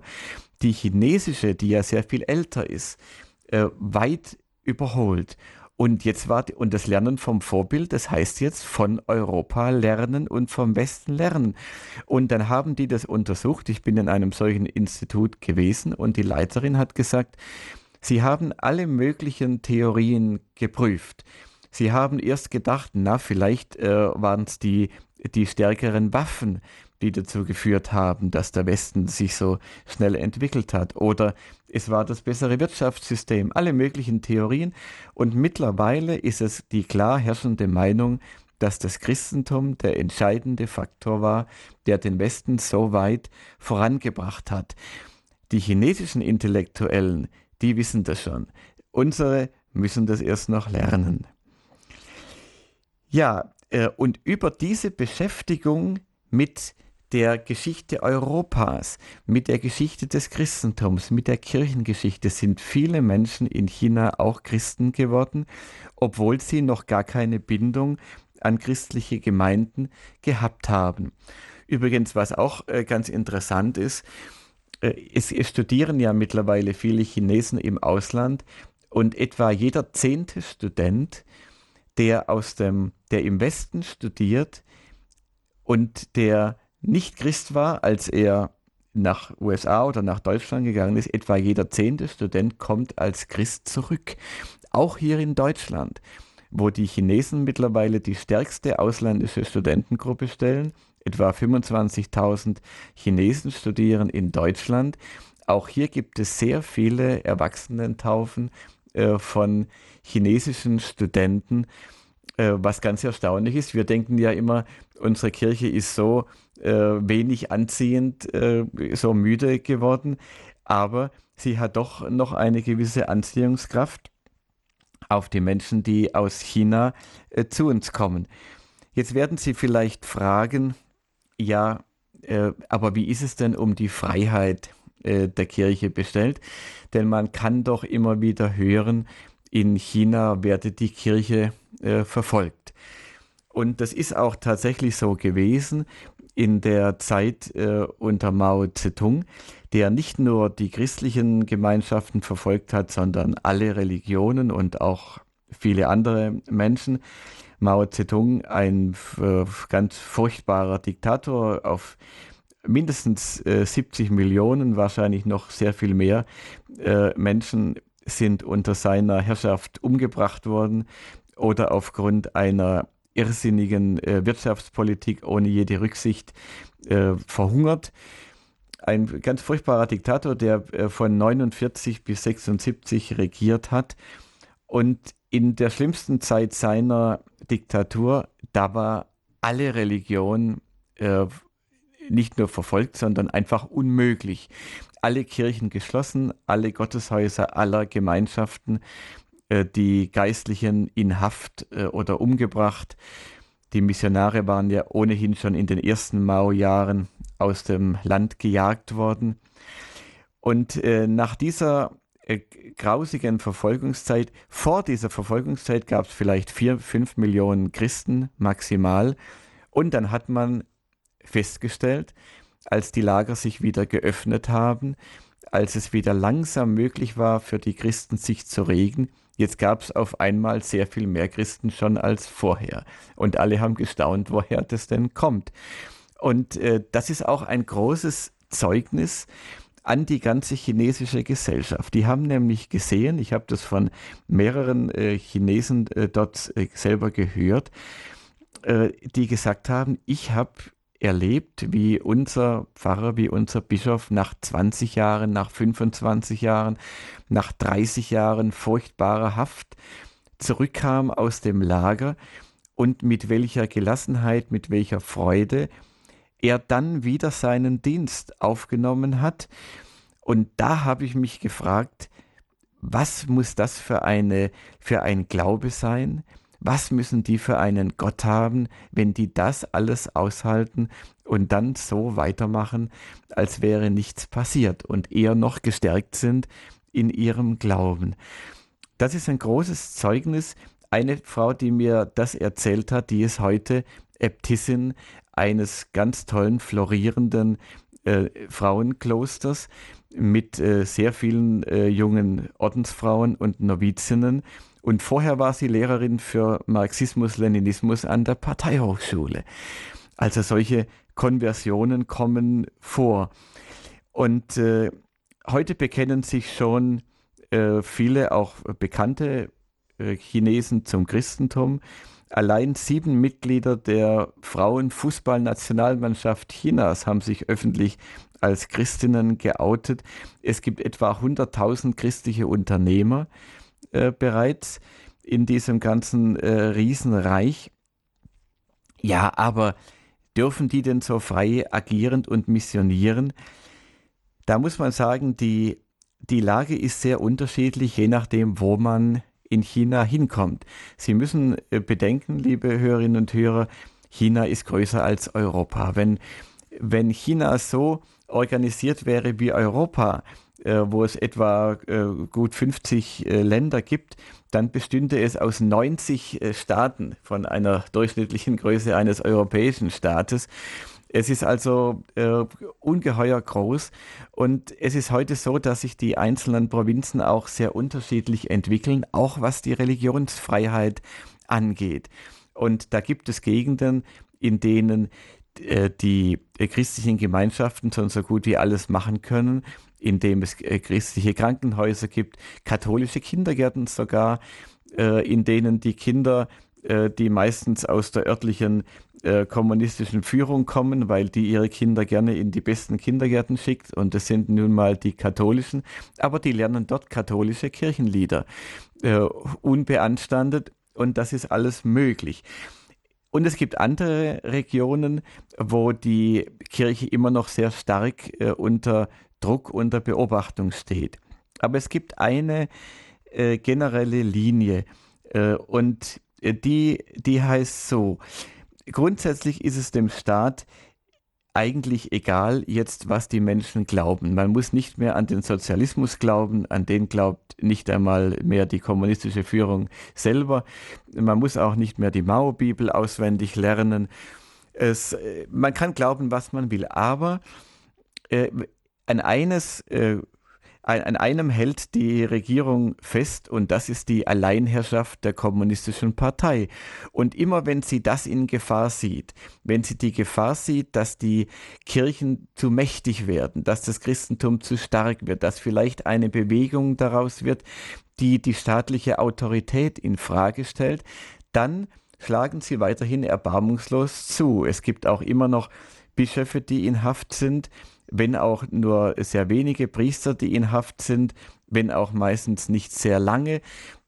Speaker 2: die chinesische, die ja sehr viel älter ist, äh, weit überholt. Und jetzt war, und das Lernen vom Vorbild, das heißt jetzt von Europa lernen und vom Westen lernen. Und dann haben die das untersucht. Ich bin in einem solchen Institut gewesen und die Leiterin hat gesagt, sie haben alle möglichen Theorien geprüft. Sie haben erst gedacht, na, vielleicht äh, waren es die, die stärkeren Waffen, die dazu geführt haben, dass der Westen sich so schnell entwickelt hat. Oder es war das bessere Wirtschaftssystem, alle möglichen Theorien. Und mittlerweile ist es die klar herrschende Meinung, dass das Christentum der entscheidende Faktor war, der den Westen so weit vorangebracht hat. Die chinesischen Intellektuellen, die wissen das schon. Unsere müssen das erst noch lernen. Ja, äh, und über diese Beschäftigung mit der Geschichte Europas, mit der Geschichte des Christentums, mit der Kirchengeschichte sind viele Menschen in China auch Christen geworden, obwohl sie noch gar keine Bindung an christliche Gemeinden gehabt haben. Übrigens, was auch äh, ganz interessant ist, äh, es, studieren ja mittlerweile viele Chinesen im Ausland und etwa jeder zehnte Student, der aus dem, der im Westen studiert und der nicht Christ war, als er nach USA oder nach Deutschland gegangen ist, etwa jeder zehnte Student kommt als Christ zurück. Auch hier in Deutschland, wo die Chinesen mittlerweile die stärkste ausländische Studentengruppe stellen, etwa 25.000 Chinesen studieren in Deutschland. Auch hier gibt es sehr viele Erwachsenentaufen äh, von chinesischen Studenten, äh, was ganz erstaunlich ist. Wir denken ja immer, unsere Kirche ist so wenig anziehend, äh, so müde geworden, aber sie hat doch noch eine gewisse Anziehungskraft auf die Menschen, die aus China äh, zu uns kommen. Jetzt werden Sie vielleicht fragen, ja, äh, aber wie ist es denn um die Freiheit äh, der Kirche bestellt? Denn man kann doch immer wieder hören, in China werde die Kirche äh, verfolgt. Und das ist auch tatsächlich so gewesen in der Zeit äh, unter Mao Zedong, der nicht nur die christlichen Gemeinschaften verfolgt hat, sondern alle Religionen und auch viele andere Menschen. Mao Zedong, ein äh, ganz furchtbarer Diktator auf mindestens äh, 70 Millionen, wahrscheinlich noch sehr viel mehr äh, Menschen sind unter seiner Herrschaft umgebracht worden oder aufgrund einer irrsinnigen äh, Wirtschaftspolitik ohne jede Rücksicht äh, verhungert. Ein ganz furchtbarer Diktator, der äh, von 49 bis 76 regiert hat. Und in der schlimmsten Zeit seiner Diktatur, da war alle Religion äh, nicht nur verfolgt, sondern einfach unmöglich. Alle Kirchen geschlossen, alle Gotteshäuser aller Gemeinschaften äh, die Geistlichen in Haft äh, oder umgebracht. Die Missionare waren ja ohnehin schon in den ersten Mao-Jahren aus dem Land gejagt worden. Und äh, nach dieser äh, grausigen Verfolgungszeit, vor dieser Verfolgungszeit gab es vielleicht vier, fünf Millionen Christen maximal. Und dann hat man festgestellt, als die Lager sich wieder geöffnet haben, als es wieder langsam möglich war für die Christen sich zu regen, Jetzt gab es auf einmal sehr viel mehr Christen schon als vorher. Und alle haben gestaunt, woher das denn kommt. Und äh, das ist auch ein großes Zeugnis an die ganze chinesische Gesellschaft. Die haben nämlich gesehen, ich habe das von mehreren äh, Chinesen äh, dort äh, selber gehört, äh, die gesagt haben, ich habe erlebt, wie unser Pfarrer, wie unser Bischof nach 20 Jahren, nach 25 Jahren, nach 30 Jahren furchtbarer Haft zurückkam aus dem Lager und mit welcher Gelassenheit, mit welcher Freude er dann wieder seinen Dienst aufgenommen hat. Und da habe ich mich gefragt, was muss das für eine für ein Glaube sein? Was müssen die für einen Gott haben, wenn die das alles aushalten und dann so weitermachen, als wäre nichts passiert und eher noch gestärkt sind in ihrem Glauben? Das ist ein großes Zeugnis. Eine Frau, die mir das erzählt hat, die ist heute Äbtissin eines ganz tollen, florierenden äh, Frauenklosters mit äh, sehr vielen äh, jungen Ordensfrauen und Novizinnen und vorher war sie Lehrerin für Marxismus-Leninismus an der Parteihochschule. Also solche Konversionen kommen vor. Und äh, heute bekennen sich schon äh, viele, auch bekannte äh, Chinesen zum Christentum. Allein sieben Mitglieder der Frauenfußballnationalmannschaft Chinas haben sich öffentlich als Christinnen geoutet. Es gibt etwa 100.000 christliche Unternehmer äh, bereits in diesem ganzen äh, Riesenreich. Ja, aber dürfen die denn so frei agieren und missionieren? Da muss man sagen, die, die Lage ist sehr unterschiedlich, je nachdem, wo man in China hinkommt. Sie müssen äh, bedenken, liebe Hörerinnen und Hörer, China ist größer als Europa. Wenn, wenn China so organisiert wäre wie Europa, äh, wo es etwa äh, gut 50 äh, Länder gibt, dann bestünde es aus 90 Staaten von einer durchschnittlichen Größe eines europäischen Staates. Es ist also äh, ungeheuer groß und es ist heute so, dass sich die einzelnen Provinzen auch sehr unterschiedlich entwickeln, auch was die Religionsfreiheit angeht. Und da gibt es Gegenden, in denen äh, die christlichen Gemeinschaften schon so gut wie alles machen können in dem es äh, christliche Krankenhäuser gibt, katholische Kindergärten sogar, äh, in denen die Kinder, äh, die meistens aus der örtlichen kommunistischen Führung kommen, weil die ihre Kinder gerne in die besten Kindergärten schickt und das sind nun mal die katholischen, aber die lernen dort katholische Kirchenlieder unbeanstandet und das ist alles möglich. Und es gibt andere Regionen, wo die Kirche immer noch sehr stark äh, unter Druck unter Beobachtung steht. Aber es gibt eine äh, generelle Linie äh, und äh, die, die heißt so, grundsätzlich ist es dem Staat eigentlich egal jetzt, was die Menschen glauben. Man muss nicht mehr an den Sozialismus glauben, an den glaubt nicht einmal mehr die kommunistische Führung selber. Man muss auch nicht mehr die Mao-Bibel auswendig lernen. Es, äh, man kann glauben, was man will, aber äh, an eines äh, an einem hält die Regierung fest und das ist die Alleinherrschaft der kommunistischen Partei. Und immer wenn sie das in Gefahr sieht, wenn sie die Gefahr sieht, dass die Kirchen zu mächtig werden, dass das Christentum zu stark wird, dass vielleicht eine Bewegung daraus wird, die die staatliche Autorität in Frage stellt, dann schlagen sie weiterhin erbarmungslos zu. Es gibt auch immer noch Bischöfe, die in Haft sind, wenn auch nur sehr wenige Priester, die in Haft sind, wenn auch meistens nicht sehr lange.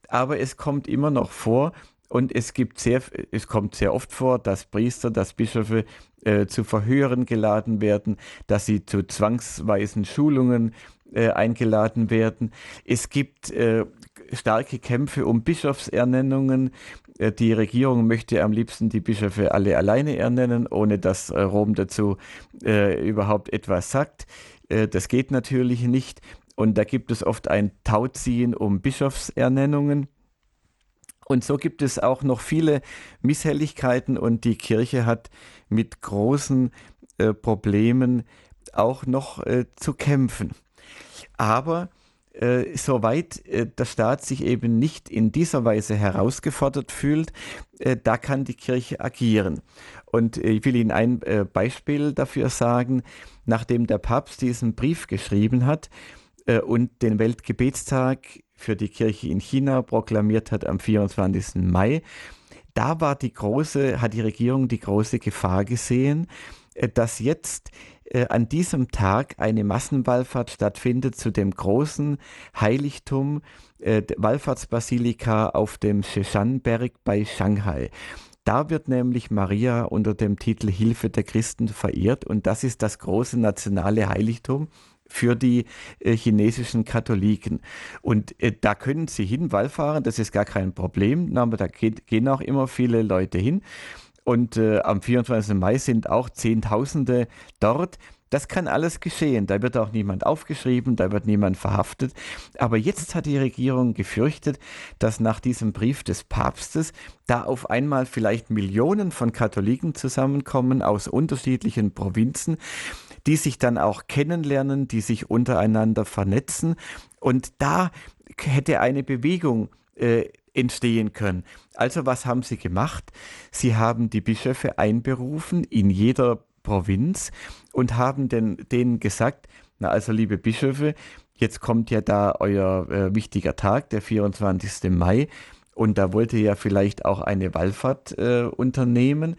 Speaker 2: Aber es kommt immer noch vor und es gibt sehr, es kommt sehr oft vor, dass Priester, dass Bischöfe äh, zu Verhören geladen werden, dass sie zu zwangsweisen Schulungen äh, eingeladen werden. Es gibt äh, starke Kämpfe um Bischofsernennungen. Äh, die Regierung möchte am liebsten die Bischöfe alle alleine ernennen, ohne dass äh, Rom dazu äh, überhaupt etwas sagt. Äh, das geht natürlich nicht. Und da gibt es oft ein Tauziehen um Bischofsernennungen. Und so gibt es auch noch viele Misshelligkeiten und die Kirche hat mit großen äh, Problemen auch noch äh, zu kämpfen. Aber äh, soweit äh, der Staat sich eben nicht in dieser Weise herausgefordert fühlt, äh, da kann die Kirche agieren. Und äh, ich will Ihnen ein äh, Beispiel dafür sagen. Nachdem der Papst diesen Brief geschrieben hat äh, und den Weltgebetstag für die Kirche in China proklamiert hat am 24. Mai, da war die große, hat die Regierung die große Gefahr gesehen, dass jetzt an diesem Tag eine Massenwallfahrt stattfindet zu dem großen Heiligtum äh, Wallfahrtsbasilika auf dem Sheshan-Berg bei Shanghai. Da wird nämlich Maria unter dem Titel Hilfe der Christen verehrt und das ist das große nationale Heiligtum für die äh, chinesischen Katholiken. Und äh, da können sie hin, Wallfahren, das ist gar kein Problem, aber da geht, gehen auch immer viele Leute hin. Und äh, am 24. Mai sind auch Zehntausende dort. Das kann alles geschehen. Da wird auch niemand aufgeschrieben, da wird niemand verhaftet. Aber jetzt hat die Regierung gefürchtet, dass nach diesem Brief des Papstes da auf einmal vielleicht Millionen von Katholiken zusammenkommen aus unterschiedlichen Provinzen, die sich dann auch kennenlernen, die sich untereinander vernetzen. Und da hätte eine Bewegung äh, entstehen können. Also was haben sie gemacht? Sie haben die Bischöfe einberufen in jeder Provinz und haben den, denen gesagt, na also liebe Bischöfe, jetzt kommt ja da euer äh, wichtiger Tag, der 24. Mai, und da wollt ihr ja vielleicht auch eine Wallfahrt äh, unternehmen.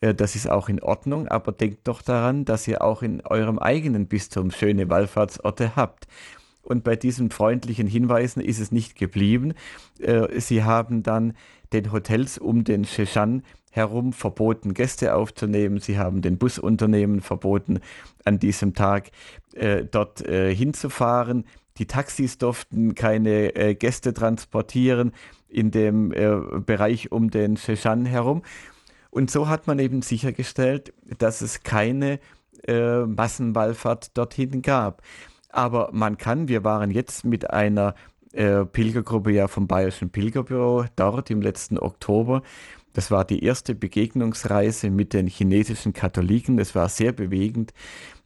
Speaker 2: Äh, das ist auch in Ordnung, aber denkt doch daran, dass ihr auch in eurem eigenen Bistum schöne Wallfahrtsorte habt. Und bei diesen freundlichen Hinweisen ist es nicht geblieben. Äh, sie haben dann den Hotels um den Sheshan herum verboten, Gäste aufzunehmen. Sie haben den Busunternehmen verboten, an diesem Tag äh, dort äh, hinzufahren. Die Taxis durften keine Gäste transportieren in dem Bereich um den Sheshan herum. Und so hat man eben sichergestellt, dass es keine Massenwallfahrt dorthin gab. Aber man kann, wir waren jetzt mit einer äh, Pilgergruppe ja vom Bayerischen Pilgerbüro dort im letzten Oktober. Das war die erste Begegnungsreise mit den chinesischen Katholiken. Es war sehr bewegend,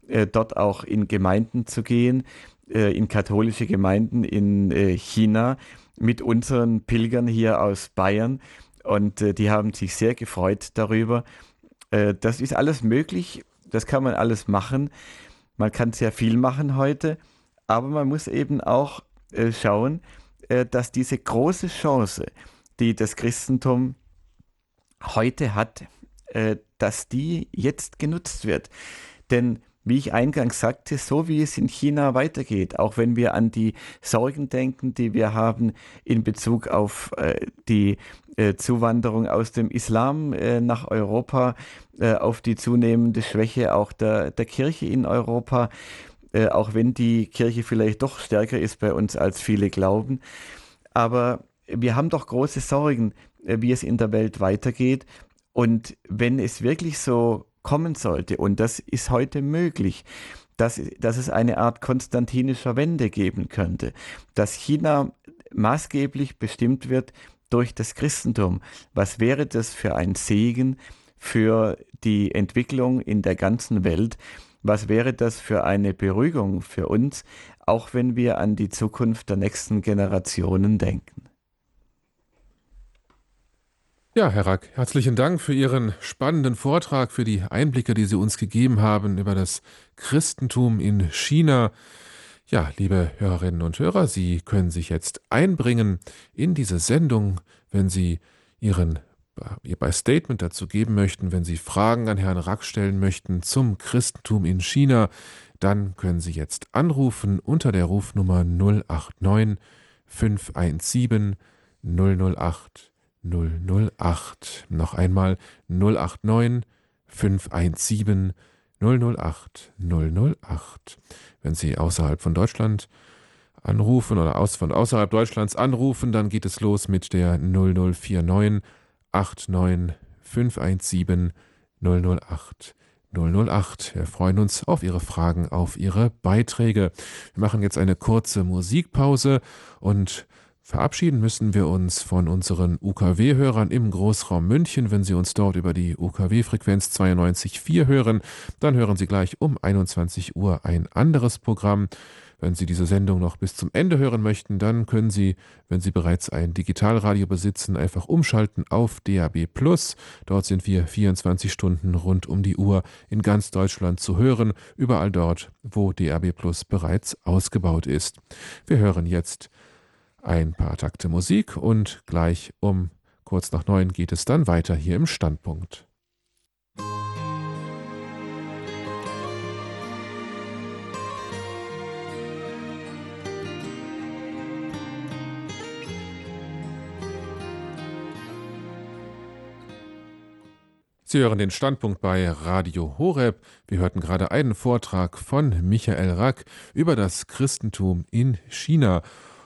Speaker 2: äh, dort auch in Gemeinden zu gehen, äh, in katholische Gemeinden in äh, China mit unseren Pilgern hier aus Bayern. Und äh, die haben sich sehr gefreut darüber. Äh, das ist alles möglich, das kann man alles machen. Man kann sehr viel machen heute, aber man muss eben auch äh, schauen, äh, dass diese große Chance, die das Christentum heute hat, äh, dass die jetzt genutzt wird. Denn wie ich eingangs sagte, so wie es in China weitergeht, auch wenn wir an die Sorgen denken, die wir haben in Bezug auf äh, die äh, Zuwanderung aus dem Islam äh, nach Europa, äh, auf die zunehmende Schwäche auch der, der Kirche in Europa, äh, auch wenn die Kirche vielleicht doch stärker ist bei uns, als viele glauben. Aber wir haben doch große Sorgen, äh, wie es in der Welt weitergeht. Und wenn es wirklich so kommen sollte, und das ist heute möglich, dass, dass es eine Art konstantinischer Wende geben könnte, dass China maßgeblich bestimmt wird durch das Christentum. Was wäre das für ein Segen für die Entwicklung in der ganzen Welt? Was wäre das für eine Beruhigung für uns, auch wenn wir an die Zukunft der nächsten Generationen denken?
Speaker 1: Ja, Herr Rack, herzlichen Dank für Ihren spannenden Vortrag, für die Einblicke, die Sie uns gegeben haben über das Christentum in China. Ja, liebe Hörerinnen und Hörer, Sie können sich jetzt einbringen in diese Sendung, wenn Sie Ihren Ihr bei Statement dazu geben möchten, wenn Sie Fragen an Herrn Rack stellen möchten zum Christentum in China, dann können Sie jetzt anrufen unter der Rufnummer 089 517 008 008. Noch einmal 089 517 008 008. Wenn Sie außerhalb von Deutschland anrufen oder aus, von außerhalb Deutschlands anrufen, dann geht es los mit der 0049 89 517 008 008. Wir freuen uns auf Ihre Fragen, auf Ihre Beiträge. Wir machen jetzt eine kurze Musikpause und Verabschieden müssen wir uns von unseren UKW-Hörern im Großraum München. Wenn Sie uns dort über die UKW-Frequenz 92.4 hören, dann hören Sie gleich um 21 Uhr ein anderes Programm. Wenn Sie diese Sendung noch bis zum Ende hören möchten, dann können Sie, wenn Sie bereits ein Digitalradio besitzen, einfach umschalten auf DAB+. Dort sind wir 24 Stunden rund um die Uhr in ganz Deutschland zu hören, überall dort, wo DAB+ bereits ausgebaut ist. Wir hören jetzt ein paar Takte Musik und gleich um kurz nach neun geht es dann weiter hier im Standpunkt. Sie hören den Standpunkt bei Radio Horeb. Wir hörten gerade einen Vortrag von Michael Rack über das Christentum in China.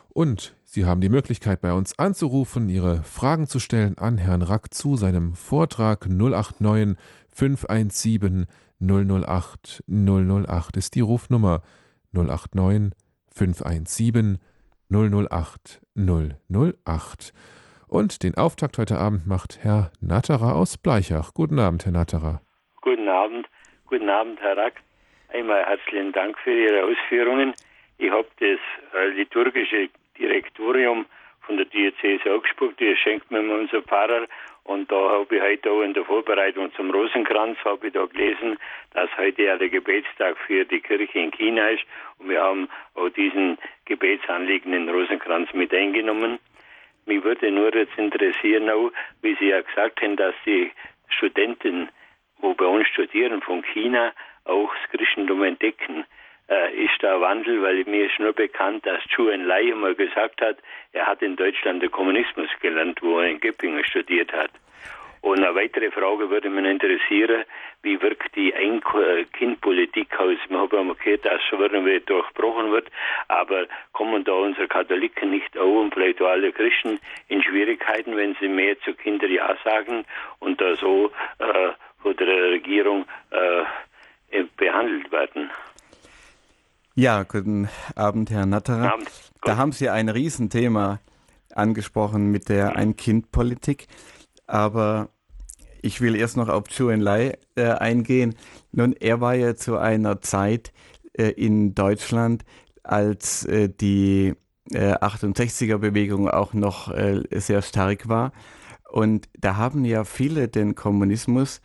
Speaker 1: Und Sie haben die Möglichkeit, bei uns anzurufen, Ihre Fragen zu stellen an Herrn Rack zu seinem Vortrag 089 517 008 008 ist die Rufnummer 089 517 008 008. Und den Auftakt heute Abend macht Herr Natterer aus Bleichach. Guten Abend, Herr Natterer.
Speaker 3: Guten Abend, guten Abend, Herr Rack. Einmal herzlichen Dank für Ihre Ausführungen. Ich habe das äh, liturgische Direktorium von der Diözese Augsburg, die schenkt mir unser Pfarrer. Und da habe ich heute auch in der Vorbereitung zum Rosenkranz habe ich da gelesen, dass heute ja der Gebetstag für die Kirche in China ist. Und wir haben auch diesen Gebetsanliegen in den Rosenkranz mit eingenommen. Mich würde nur jetzt interessieren, auch, wie Sie ja gesagt haben, dass die Studenten, wo bei uns studieren von China, auch das Christentum entdecken. Äh, ist ein Wandel, weil mir ist nur bekannt, dass Chu Enlai einmal gesagt hat, er hat in Deutschland den Kommunismus gelernt, wo er in Göppingen studiert hat. Und eine weitere Frage würde mich interessieren, wie wirkt die Ein-Kind-Politik aus? Wir haben ja gehört, dass schon wieder durchbrochen wird, aber kommen da unsere Katholiken nicht auch und vielleicht auch alle Christen in Schwierigkeiten, wenn sie mehr zu Kindern Ja sagen und da so äh, von der Regierung äh, behandelt werden?
Speaker 2: Ja, guten Abend, Herr Natterer. Abend. Da haben Sie ein Riesenthema angesprochen mit der Ein-Kind-Politik. Aber ich will erst noch auf Zhou Enlai äh, eingehen. Nun, er war ja zu einer Zeit äh, in Deutschland, als äh, die 68er-Bewegung äh, auch noch äh, sehr stark war. Und da haben ja viele den Kommunismus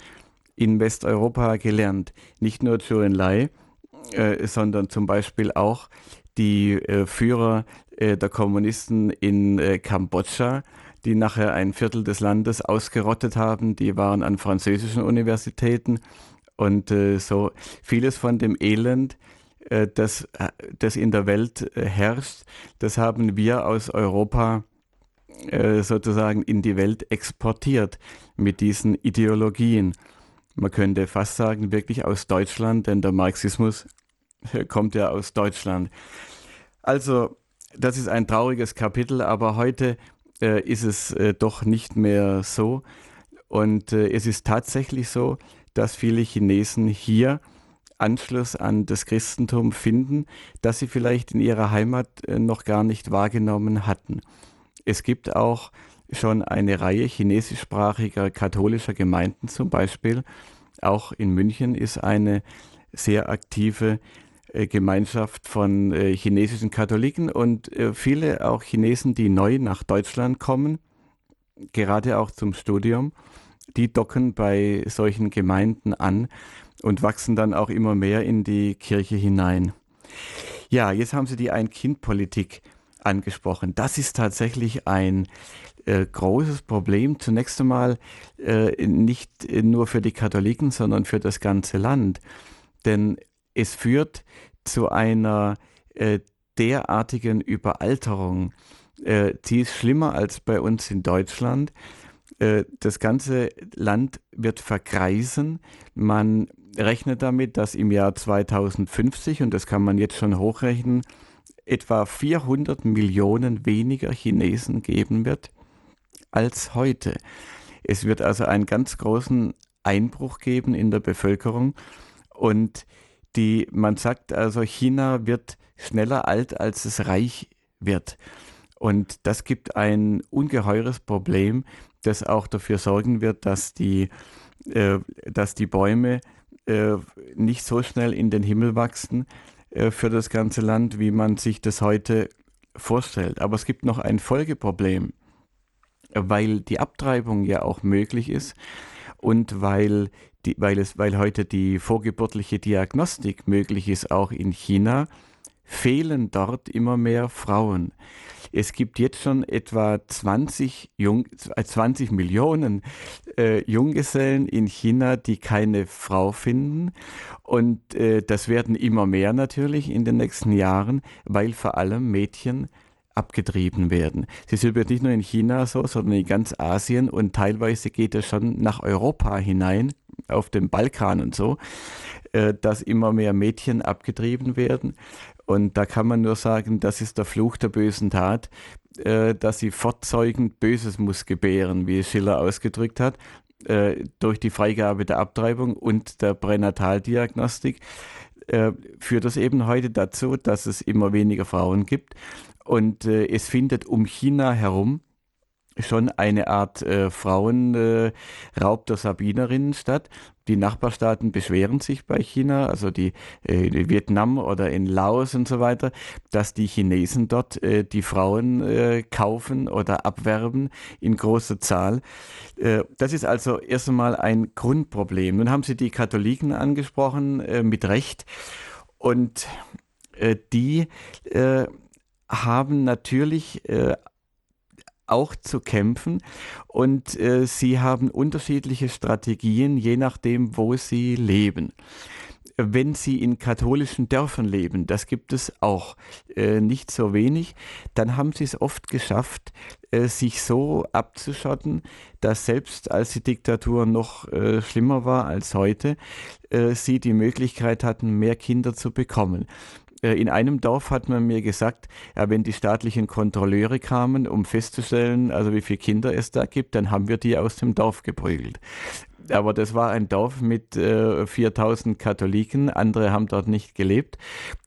Speaker 2: in Westeuropa gelernt. Nicht nur Zhou Enlai, äh, sondern zum Beispiel auch die Führer der Kommunisten in Kambodscha die nachher ein Viertel des Landes ausgerottet haben. Die waren an französischen Universitäten und äh, so vieles von dem Elend, äh, das, äh, das in der Welt äh, herrscht, das haben wir aus Europa äh, sozusagen in die Welt exportiert mit diesen Ideologien. Man könnte fast sagen, wirklich aus Deutschland, denn der Marxismus kommt ja aus Deutschland. Also, das ist ein trauriges Kapitel, aber heute äh, ist es äh, doch nicht mehr so. Und äh, es ist tatsächlich so, dass viele Chinesen hier Anschluss an das Christentum finden, das sie vielleicht in ihrer Heimat äh, noch gar nicht wahrgenommen hatten. Es gibt auch schon eine Reihe chinesischsprachiger katholischer Gemeinden zum Beispiel. Auch in München ist eine sehr aktive äh, Gemeinschaft von äh, chinesischen Katholiken und äh, viele auch Chinesen, die neu nach Deutschland kommen, gerade auch zum Studium, die docken bei solchen Gemeinden an und wachsen dann auch immer mehr in die Kirche hinein. Ja, jetzt haben Sie die Ein-Kind-Politik angesprochen. Das ist tatsächlich ein äh, großes Problem. Zunächst einmal äh, nicht nur für die Katholiken, sondern für das ganze Land. Denn es führt zu einer äh, derartigen Überalterung. Äh, die ist schlimmer als bei uns in Deutschland. Äh, das ganze Land wird verkreisen. Man rechnet damit, dass im Jahr 2050, und das kann man jetzt schon hochrechnen, etwa 400 Millionen weniger Chinesen geben wird als heute. Es wird also einen ganz großen Einbruch geben in der Bevölkerung und die, man sagt also, China wird schneller alt, als es reich wird. Und das gibt ein ungeheures Problem, das auch dafür sorgen wird, dass die, äh, dass die Bäume äh, nicht so schnell in den Himmel wachsen, äh, für das ganze Land, wie man sich das heute vorstellt. Aber es gibt noch ein Folgeproblem, weil die Abtreibung ja auch möglich ist und weil, die, weil, es, weil heute die vorgeburtliche Diagnostik möglich ist, auch in China, fehlen dort immer mehr Frauen. Es gibt jetzt schon etwa 20, Jung, 20 äh, Millionen äh, Junggesellen in China, die keine Frau finden. Und äh, das werden immer mehr natürlich in den nächsten Jahren, weil vor allem Mädchen abgetrieben werden. Ist übrigens nicht nur in China so, sondern in ganz Asien und teilweise geht es schon nach Europa hinein, auf dem Balkan und so, äh, dass immer mehr Mädchen abgetrieben werden. Und da kann man nur sagen, das ist der Fluch der bösen Tat, äh, dass sie fortzeugend Böses muss gebären, wie Schiller ausgedrückt hat, äh, durch die Freigabe der Abtreibung und der Pränataldiagnostik führt das eben heute dazu, dass es immer weniger Frauen gibt. Und äh, es findet um China herum schon eine Art äh, Frauenraub äh, der Sabinerinnen statt. Die Nachbarstaaten beschweren sich bei China, also die äh, in Vietnam oder in Laos und so weiter, dass die Chinesen dort äh, die Frauen äh, kaufen oder abwerben in großer Zahl. Äh, das ist also erst einmal ein Grundproblem. Nun haben Sie die Katholiken angesprochen, äh, mit Recht. Und äh, die äh, haben natürlich äh, auch zu kämpfen und äh, sie haben unterschiedliche Strategien, je nachdem, wo sie leben. Wenn sie in katholischen Dörfern leben, das gibt es auch äh, nicht so wenig, dann haben sie es oft geschafft, äh, sich so abzuschotten, dass selbst als die Diktatur noch äh, schlimmer war als heute, äh, sie die Möglichkeit hatten, mehr Kinder zu bekommen. Äh, in einem Dorf hat man mir gesagt, ja, wenn die staatlichen Kontrolleure kamen, um festzustellen, also wie viele Kinder es da gibt, dann haben wir die aus dem Dorf geprügelt. Aber das war ein Dorf mit äh, 4000 Katholiken, andere haben dort nicht gelebt.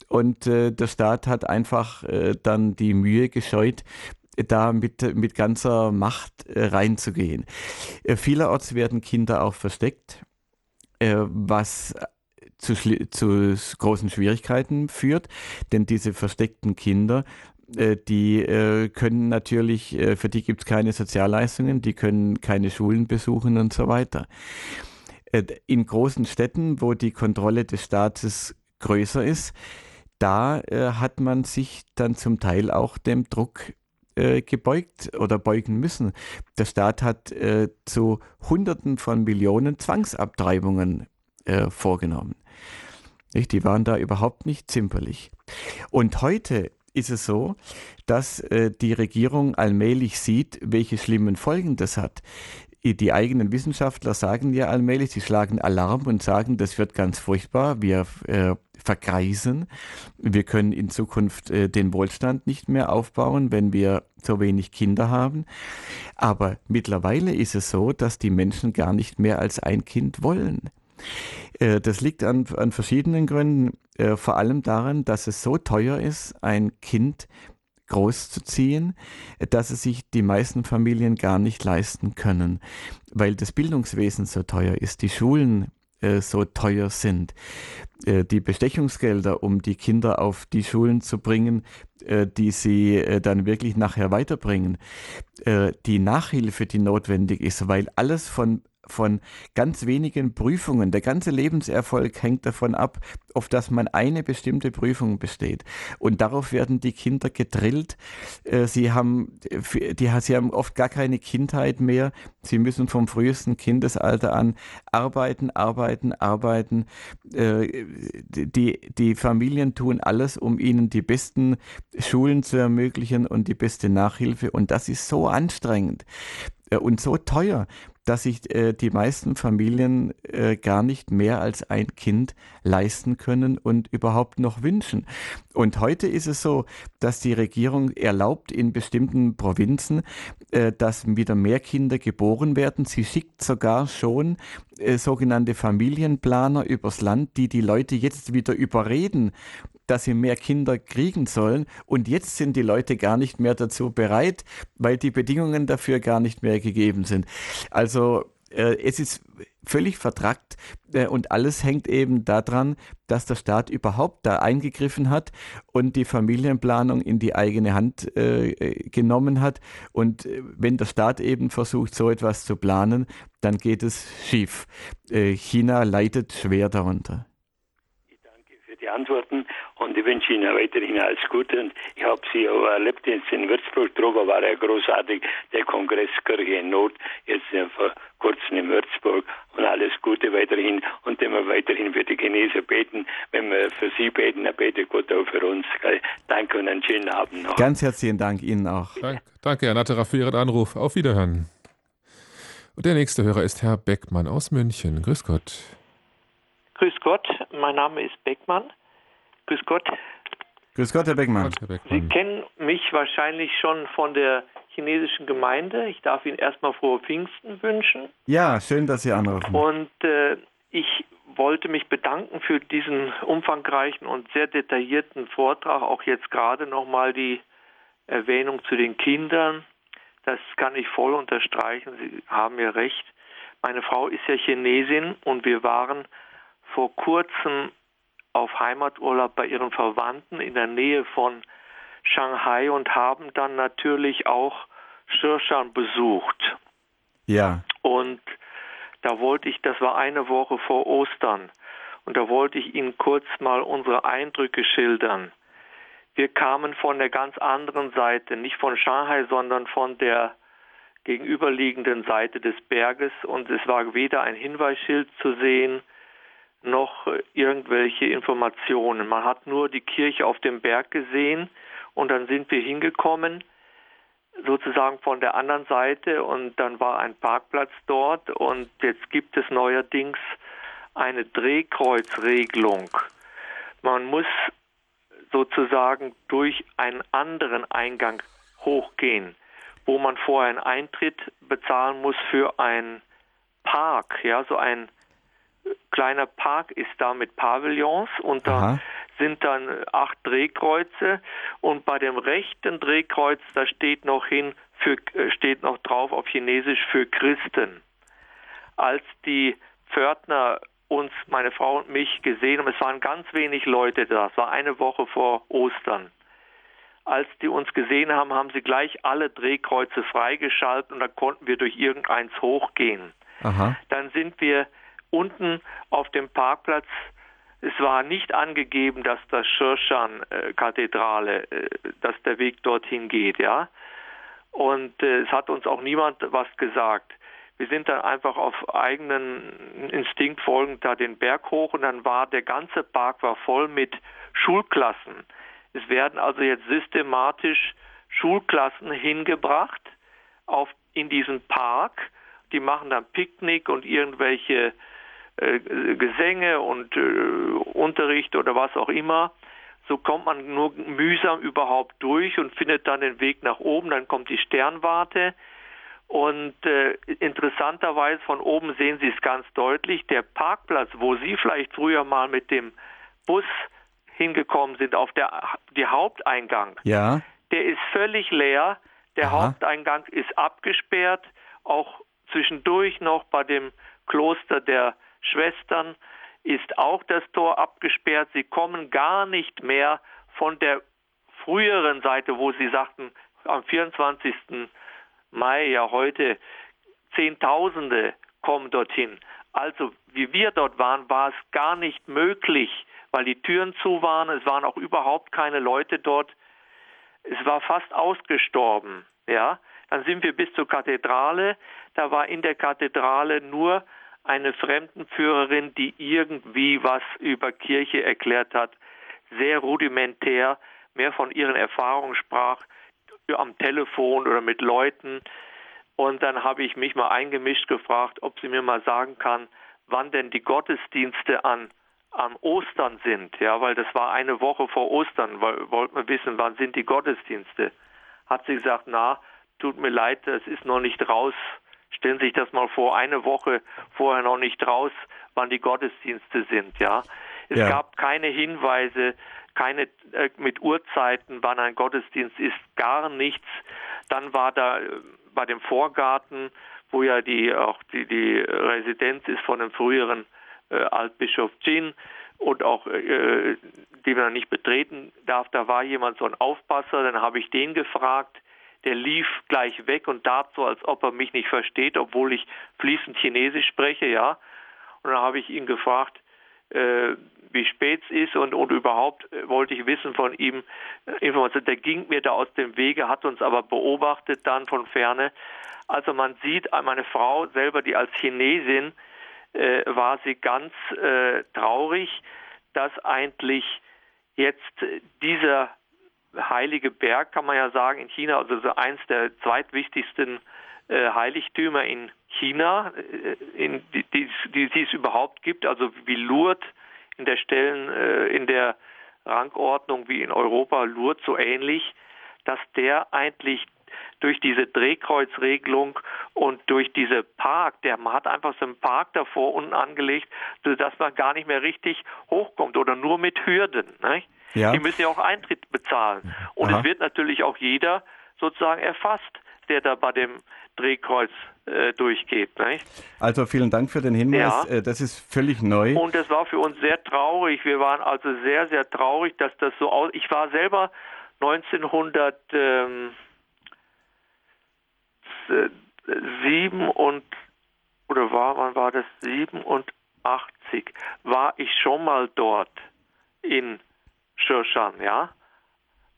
Speaker 2: Und äh, der Staat hat einfach äh, dann die Mühe gescheut, da mit, mit ganzer Macht äh, reinzugehen. Äh, vielerorts werden Kinder auch versteckt, was zu, zu großen Schwierigkeiten führt, denn diese versteckten Kinder äh, die äh, können natürlich, äh, für die gibt es keine Sozialleistungen, die können keine Schulen besuchen und so weiter. In großen Städten, wo die Kontrolle des Staates größer ist, da hat man sich dann zum Teil auch dem Druck gebeugt oder beugen müssen. Der Staat hat zu Hunderten von Millionen Zwangsabtreibungen vorgenommen. Die waren da überhaupt nicht zimperlich. Und heute ist es so, dass äh, die Regierung allmählich sieht, welche schlimmen Folgen das hat. Die eigenen Wissenschaftler sagen ja allmählich, sie schlagen Alarm und sagen, das wird ganz furchtbar, wir äh, vergreisen, wir können in Zukunft äh, den Wohlstand nicht mehr aufbauen, wenn wir so wenig Kinder haben. Aber mittlerweile ist es so, dass die Menschen gar nicht mehr als ein Kind wollen. Äh, das liegt an, an verschiedenen Gründen. Äh, vor allem daran, dass es so teuer ist, ein Kind großzuziehen, dass es sich die meisten Familien gar nicht leisten können, weil das Bildungswesen so teuer ist, die Schulen äh, so teuer sind. Die Bestechungsgelder, um die Kinder auf die Schulen zu bringen, die sie dann wirklich nachher weiterbringen. Die Nachhilfe, die notwendig ist, weil alles von von ganz wenigen Prüfungen. Der ganze Lebenserfolg hängt davon ab, auf dass man eine bestimmte Prüfung besteht. Und darauf werden die Kinder gedrillt. Äh, sie haben, die, sie haben oft gar keine Kindheit mehr. Sie müssen vom frühesten Kindesalter an arbeiten, arbeiten, arbeiten. Äh, die, die Familien tun alles, um ihnen die besten Schulen zu ermöglichen und die beste Nachhilfe. Und das ist so anstrengend äh, und so teuer, dass sich äh, die meisten Familien äh, gar nicht mehr als ein Kind leisten können und überhaupt noch wünschen. Und heute ist es so, dass die Regierung erlaubt in bestimmten Provinzen, äh, dass wieder mehr Kinder geboren werden. Sie schickt sogar schon äh, sogenannte Familienplaner übers Land, die die Leute jetzt wieder überreden, dass sie mehr Kinder kriegen sollen. Und jetzt sind die Leute gar nicht mehr dazu bereit, weil die Bedingungen dafür gar nicht mehr gegeben sind. Also äh, es ist völlig vertrackt äh, und alles hängt eben daran, dass der Staat überhaupt da eingegriffen hat und die Familienplanung in die eigene Hand äh, äh genommen hat. Und äh, wenn der Staat eben versucht, so etwas zu planen, dann geht es schief. China leidet schwer darunter
Speaker 3: die Antworten und ich wünsche Ihnen weiterhin alles Gute. Und ich habe Sie auch erlebt jetzt in Würzburg, drüber war ja großartig, der Kongress Kirche in Not, jetzt vor kurzem in Würzburg und alles Gute weiterhin und immer weiterhin für die Geneser beten. Wenn wir für Sie beten, dann bete Gott auch für uns. Danke und einen schönen Abend noch.
Speaker 2: Ganz herzlichen Dank Ihnen auch.
Speaker 1: Dank, danke, Herr Natterer, für Ihren Anruf. Auf Wiederhören. Und der nächste Hörer ist Herr Beckmann aus München. Grüß Gott.
Speaker 4: Grüß Gott, mein Name ist Beckmann. Grüß Gott.
Speaker 2: Grüß Gott, Herr Beckmann.
Speaker 4: Sie kennen mich wahrscheinlich schon von der chinesischen Gemeinde. Ich darf Ihnen erstmal frohe Pfingsten wünschen.
Speaker 2: Ja, schön, dass Sie anrufen.
Speaker 4: Und äh, ich wollte mich bedanken für diesen umfangreichen und sehr detaillierten Vortrag. Auch jetzt gerade nochmal die Erwähnung zu den Kindern. Das kann ich voll unterstreichen. Sie haben ja recht. Meine Frau ist ja Chinesin und wir waren vor kurzem auf Heimaturlaub bei ihren Verwandten in der Nähe von Shanghai und haben dann natürlich auch Shirshan besucht.
Speaker 2: Ja.
Speaker 4: Und da wollte ich, das war eine Woche vor Ostern, und da wollte ich Ihnen kurz mal unsere Eindrücke schildern. Wir kamen von der ganz anderen Seite, nicht von Shanghai, sondern von der gegenüberliegenden Seite des Berges und es war weder ein Hinweisschild zu sehen, noch irgendwelche Informationen. Man hat nur die Kirche auf dem Berg gesehen und dann sind wir hingekommen, sozusagen von der anderen Seite und dann war ein Parkplatz dort und jetzt gibt es neuerdings eine Drehkreuzregelung. Man muss sozusagen durch einen anderen Eingang hochgehen, wo man vorher einen Eintritt bezahlen muss für einen Park, ja, so ein kleiner Park ist da mit Pavillons und da Aha. sind dann acht Drehkreuze und bei dem rechten Drehkreuz da steht noch hin für äh, steht noch drauf auf Chinesisch für Christen. Als die Pförtner uns, meine Frau und mich gesehen haben, es waren ganz wenig Leute da, es war eine Woche vor Ostern. Als die uns gesehen haben, haben sie gleich alle Drehkreuze freigeschaltet und da konnten wir durch irgendeins hochgehen. Aha. Dann sind wir unten auf dem Parkplatz, es war nicht angegeben, dass das Schirschan-Kathedrale, äh, dass der Weg dorthin geht, ja. Und äh, es hat uns auch niemand was gesagt. Wir sind dann einfach auf eigenen Instinkt folgend da den Berg hoch und dann war der ganze Park war voll mit Schulklassen. Es werden also jetzt systematisch Schulklassen hingebracht auf, in diesen Park. Die machen dann Picknick und irgendwelche äh, Gesänge und äh, Unterricht oder was auch immer. So kommt man nur mühsam überhaupt durch und findet dann den Weg nach oben. Dann kommt die Sternwarte. Und äh, interessanterweise von oben sehen Sie es ganz deutlich. Der Parkplatz, wo Sie vielleicht früher mal mit dem Bus hingekommen sind, auf der die Haupteingang,
Speaker 2: ja.
Speaker 4: der ist völlig leer. Der Aha. Haupteingang ist abgesperrt. Auch zwischendurch noch bei dem Kloster der Schwestern ist auch das Tor abgesperrt. Sie kommen gar nicht mehr von der früheren Seite, wo sie sagten, am 24. Mai, ja heute, Zehntausende kommen dorthin. Also wie wir dort waren, war es gar nicht möglich, weil die Türen zu waren. Es waren auch überhaupt keine Leute dort. Es war fast ausgestorben. Ja, dann sind wir bis zur Kathedrale. Da war in der Kathedrale nur eine Fremdenführerin, die irgendwie was über Kirche erklärt hat, sehr rudimentär, mehr von ihren Erfahrungen sprach, am Telefon oder mit Leuten. Und dann habe ich mich mal eingemischt gefragt, ob sie mir mal sagen kann, wann denn die Gottesdienste an am Ostern sind, ja, weil das war eine Woche vor Ostern, weil wollten wir wissen, wann sind die Gottesdienste. Hat sie gesagt, na, tut mir leid, es ist noch nicht raus, Stellen Sie sich das mal vor, eine Woche vorher noch nicht raus, wann die Gottesdienste sind, ja. Es ja. gab keine Hinweise, keine äh, mit Uhrzeiten, wann ein Gottesdienst ist, gar nichts. Dann war da äh, bei dem Vorgarten, wo ja die auch die, die Residenz ist von dem früheren äh, Altbischof Jin und auch äh, die man nicht betreten darf. Da war jemand so ein Aufpasser, dann habe ich den gefragt. Der lief gleich weg und tat so, als ob er mich nicht versteht, obwohl ich fließend Chinesisch spreche, ja. Und dann habe ich ihn gefragt, äh, wie spät es ist und, und überhaupt äh, wollte ich wissen von ihm äh, Informationen. Der ging mir da aus dem Wege, hat uns aber beobachtet dann von ferne. Also man sieht, äh, meine Frau selber, die als Chinesin äh, war sie ganz äh, traurig, dass eigentlich jetzt dieser heilige Berg, kann man ja sagen, in China, also so eins der zweitwichtigsten äh, Heiligtümer in China, äh, in, die, die, die, die, es überhaupt gibt, also wie Lourdes in der Stellen, äh, in der Rangordnung wie in Europa, Lourdes so ähnlich, dass der eigentlich durch diese Drehkreuzregelung und durch diese Park, der man hat einfach so einen Park davor unten angelegt, sodass man gar nicht mehr richtig hochkommt oder nur mit Hürden. Nicht? Ja. Die müssen ja auch Eintritt bezahlen. Und Aha. es wird natürlich auch jeder sozusagen erfasst, der da bei dem Drehkreuz äh, durchgeht. Nicht?
Speaker 2: Also vielen Dank für den Hinweis. Ja. Äh, das ist völlig neu.
Speaker 4: Und das war für uns sehr traurig. Wir waren also sehr, sehr traurig, dass das so aus. Ich war selber 1900. Ähm, sieben und oder war, wann war das? 87 war ich schon mal dort in Shorshan, ja.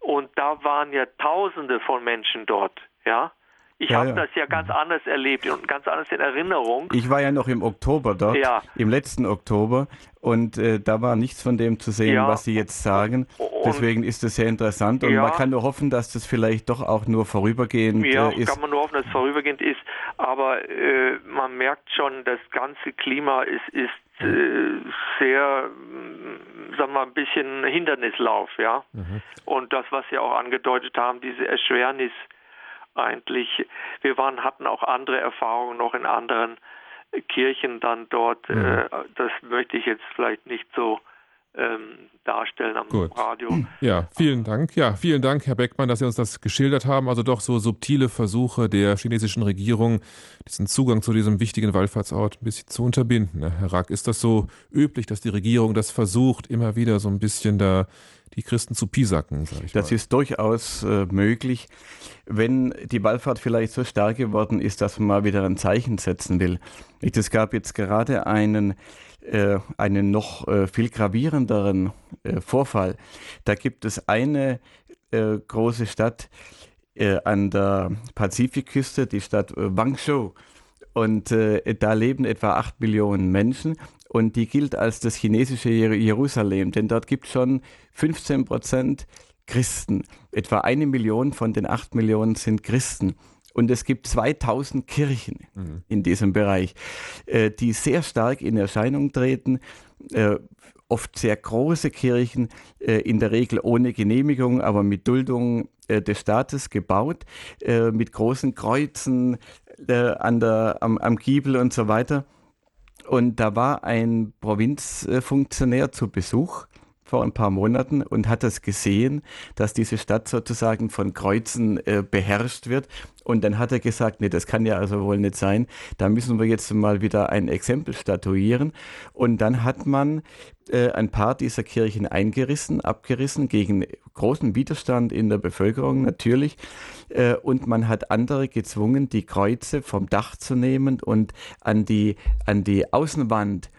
Speaker 4: Und da waren ja Tausende von Menschen dort, ja. Ich ja, habe ja. das ja ganz anders erlebt und ganz anders in Erinnerung.
Speaker 2: Ich war ja noch im Oktober dort, ja. im letzten Oktober, und äh, da war nichts von dem zu sehen, was Sie jetzt sagen. Deswegen ist es sehr interessant und man kann nur hoffen, dass das vielleicht doch auch nur vorübergehend
Speaker 4: ja,
Speaker 2: äh, ist.
Speaker 4: kann man nur hoffen, dass es vorübergehend ist. Aber äh, man merkt schon, das ganze Klima ist, ist äh, sehr, sagen wir mal, ein bisschen Hindernislauf, ja. Mhm. Und das, was Sie auch angedeutet haben, diese Erschwernis eigentlich. Wir waren, hatten auch andere Erfahrungen noch in anderen Kirchen dann dort. Mhm. Äh, das möchte ich jetzt vielleicht nicht so ähm, darstellen am Gut. Radio.
Speaker 1: Ja, vielen Dank. Ja, vielen Dank, Herr Beckmann, dass Sie uns das geschildert haben. Also doch so subtile Versuche der chinesischen Regierung, diesen Zugang zu diesem wichtigen Wallfahrtsort ein bisschen zu unterbinden. Herr Rack, ist das so üblich, dass die Regierung das versucht, immer wieder so ein bisschen da die Christen zu pisacken,
Speaker 2: sage ich Das mal. ist durchaus äh, möglich, wenn die Wallfahrt vielleicht so stark geworden ist, dass man mal wieder ein Zeichen setzen will. Es gab jetzt gerade einen äh, einen noch äh, viel gravierenderen äh, Vorfall. Da gibt es eine äh, große Stadt äh, an der Pazifikküste, die Stadt äh, Guangzhou. Und da leben etwa acht Millionen Menschen und die gilt als das chinesische Jerusalem, denn dort gibt es schon 15 Prozent Christen. Etwa eine Million von den acht Millionen sind Christen. Und es gibt 2000 Kirchen mhm. in diesem Bereich, äh, die sehr stark in Erscheinung treten. Äh, oft sehr große Kirchen, äh, in der Regel ohne Genehmigung, aber mit Duldung des Staates gebaut, mit großen Kreuzen an der, am, am Giebel und so weiter. Und da war ein Provinzfunktionär zu Besuch vor ein paar Monaten und hat das gesehen, dass diese Stadt sozusagen von Kreuzen äh, beherrscht wird und dann hat er gesagt, nee, das kann ja also wohl nicht sein. Da müssen wir jetzt mal wieder ein Exempel statuieren. Und dann hat man äh, ein paar dieser Kirchen eingerissen, abgerissen, gegen großen Widerstand in der Bevölkerung natürlich. Äh, und man hat andere gezwungen, die Kreuze vom Dach zu nehmen und an die, an die Außenwand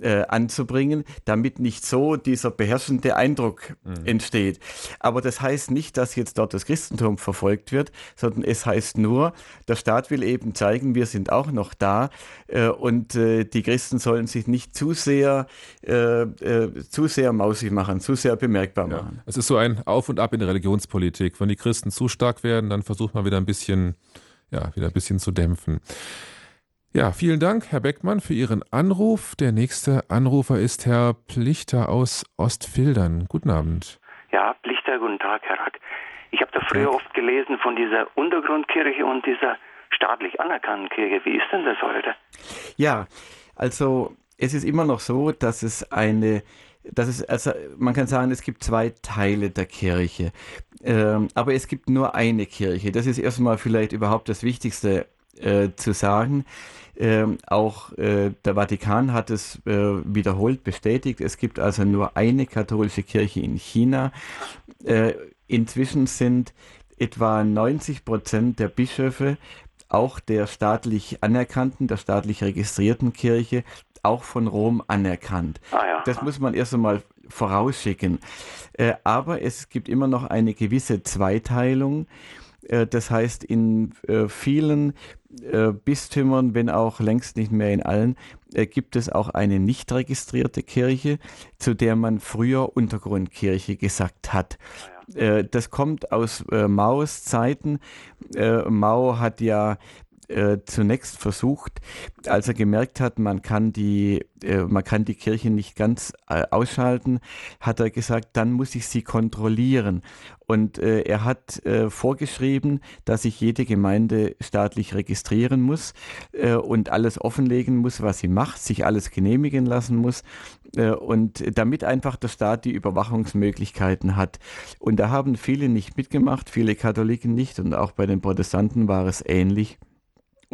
Speaker 2: äh, anzubringen, damit nicht so dieser beherrschende Eindruck mhm. entsteht. Aber das heißt nicht, dass jetzt dort das Christentum verfolgt wird, sondern es heißt nur, der Staat will eben zeigen, wir sind auch noch da äh, und äh, die Christen sollen sich nicht zu sehr, äh, äh, zu sehr mausig machen, zu sehr bemerkbar machen.
Speaker 1: Ja. Es ist so ein Auf und Ab in der Religionspolitik. Wenn die Christen zu stark werden, dann versucht man wieder ein bisschen, ja, wieder ein bisschen zu dämpfen. Ja, vielen Dank, Herr Beckmann, für Ihren Anruf. Der nächste Anrufer ist Herr Plichter aus Ostfildern. Guten Abend.
Speaker 5: Ja, Plichter, guten Tag, Herr Rack. Ich habe da früher oft gelesen von dieser Untergrundkirche und dieser staatlich anerkannten Kirche. Wie ist denn das heute?
Speaker 2: Ja, also es ist immer noch so, dass es eine dass es, also man kann sagen, es gibt zwei Teile der Kirche. Ähm, aber es gibt nur eine Kirche. Das ist erstmal vielleicht überhaupt das Wichtigste äh, zu sagen. Ähm, auch äh, der Vatikan hat es äh, wiederholt bestätigt. Es gibt also nur eine katholische Kirche in China. Äh, inzwischen sind etwa 90 Prozent der Bischöfe auch der staatlich anerkannten, der staatlich registrierten Kirche, auch von Rom anerkannt. Ah, ja. Das muss man erst einmal vorausschicken. Äh, aber es gibt immer noch eine gewisse Zweiteilung. Äh, das heißt, in äh, vielen Bistümern, wenn auch längst nicht mehr in allen, gibt es auch eine nicht registrierte Kirche, zu der man früher Untergrundkirche gesagt hat. Ah, das kommt aus Maos Zeiten. Mao hat ja äh, zunächst versucht, als er gemerkt hat, man kann die, äh, man kann die Kirche nicht ganz äh, ausschalten, hat er gesagt, dann muss ich sie kontrollieren. Und äh, er hat äh, vorgeschrieben, dass sich jede Gemeinde staatlich registrieren muss und alles offenlegen muss, was sie macht, sich alles genehmigen lassen muss und damit einfach der Staat die Überwachungsmöglichkeiten hat. Und da haben viele nicht mitgemacht, viele Katholiken nicht und auch bei den Protestanten war es ähnlich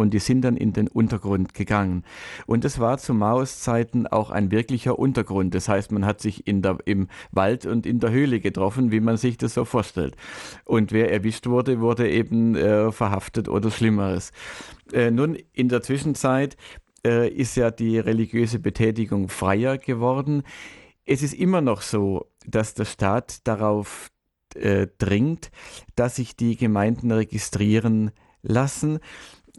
Speaker 2: und die sind dann in den Untergrund gegangen. Und es war zu Maos Zeiten auch ein wirklicher Untergrund. Das heißt, man hat sich in der, im Wald und in der Höhle getroffen, wie man sich das so vorstellt. Und wer erwischt wurde, wurde eben äh, verhaftet oder Schlimmeres. Äh, nun, in der Zwischenzeit äh, ist ja die religiöse Betätigung freier geworden. Es ist immer noch so, dass der Staat darauf äh, dringt, dass sich die Gemeinden registrieren lassen.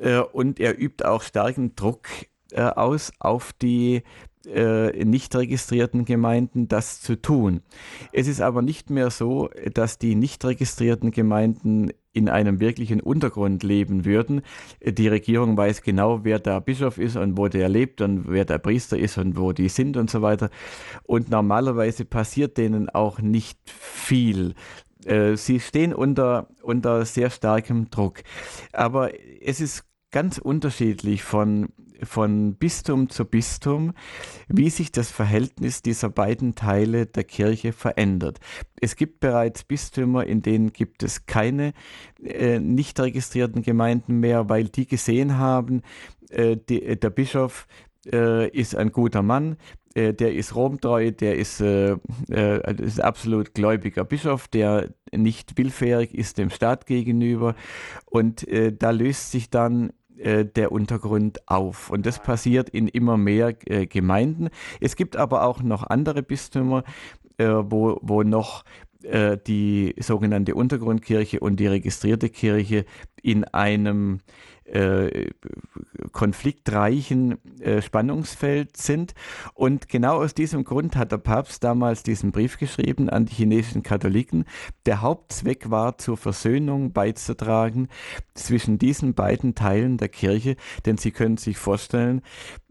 Speaker 2: Äh, und er übt auch starken Druck äh, aus auf die äh, nicht registrierten Gemeinden das zu tun. Es ist aber nicht mehr so, dass die nicht registrierten Gemeinden in einem wirklichen Untergrund leben würden. Die Regierung weiß genau, wer der Bischof ist und wo der lebt und wer der Priester ist und wo die sind und so weiter. Und normalerweise passiert denen auch nicht viel. Sie stehen unter, unter sehr starkem Druck. Aber es ist ganz unterschiedlich von, von Bistum zu Bistum, wie sich das Verhältnis dieser beiden Teile der Kirche verändert. Es gibt bereits Bistümer, in denen gibt es keine äh, nicht registrierten Gemeinden mehr, weil die gesehen haben, äh, die, der Bischof äh, ist ein guter Mann, äh, der ist romtreu, der ist, äh, äh, ist absolut gläubiger Bischof, der nicht willfährig ist dem Staat gegenüber. Und äh, da löst sich dann äh, der Untergrund auf. Und das passiert in immer mehr äh, Gemeinden. Es gibt aber auch noch andere Bistümer, äh, wo, wo noch äh, die sogenannte Untergrundkirche und die registrierte Kirche in einem äh, konfliktreichen äh, Spannungsfeld sind. Und genau aus diesem Grund hat der Papst damals diesen Brief geschrieben an die chinesischen Katholiken. Der Hauptzweck war, zur Versöhnung beizutragen zwischen diesen beiden Teilen der Kirche. Denn Sie können sich vorstellen,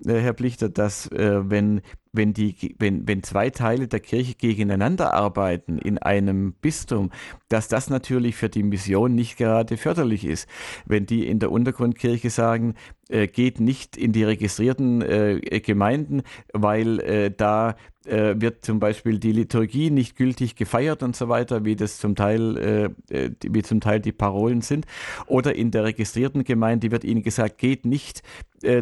Speaker 2: äh, Herr Blichter, dass äh, wenn wenn, die, wenn, wenn zwei Teile der Kirche gegeneinander arbeiten in einem Bistum, dass das natürlich für die Mission nicht gerade förderlich ist. Wenn die in der Untergrundkirche sagen, äh, geht nicht in die registrierten äh, Gemeinden, weil äh, da äh, wird zum Beispiel die Liturgie nicht gültig gefeiert und so weiter, wie das zum Teil, äh, äh, wie zum Teil die Parolen sind. Oder in der registrierten Gemeinde wird ihnen gesagt, geht nicht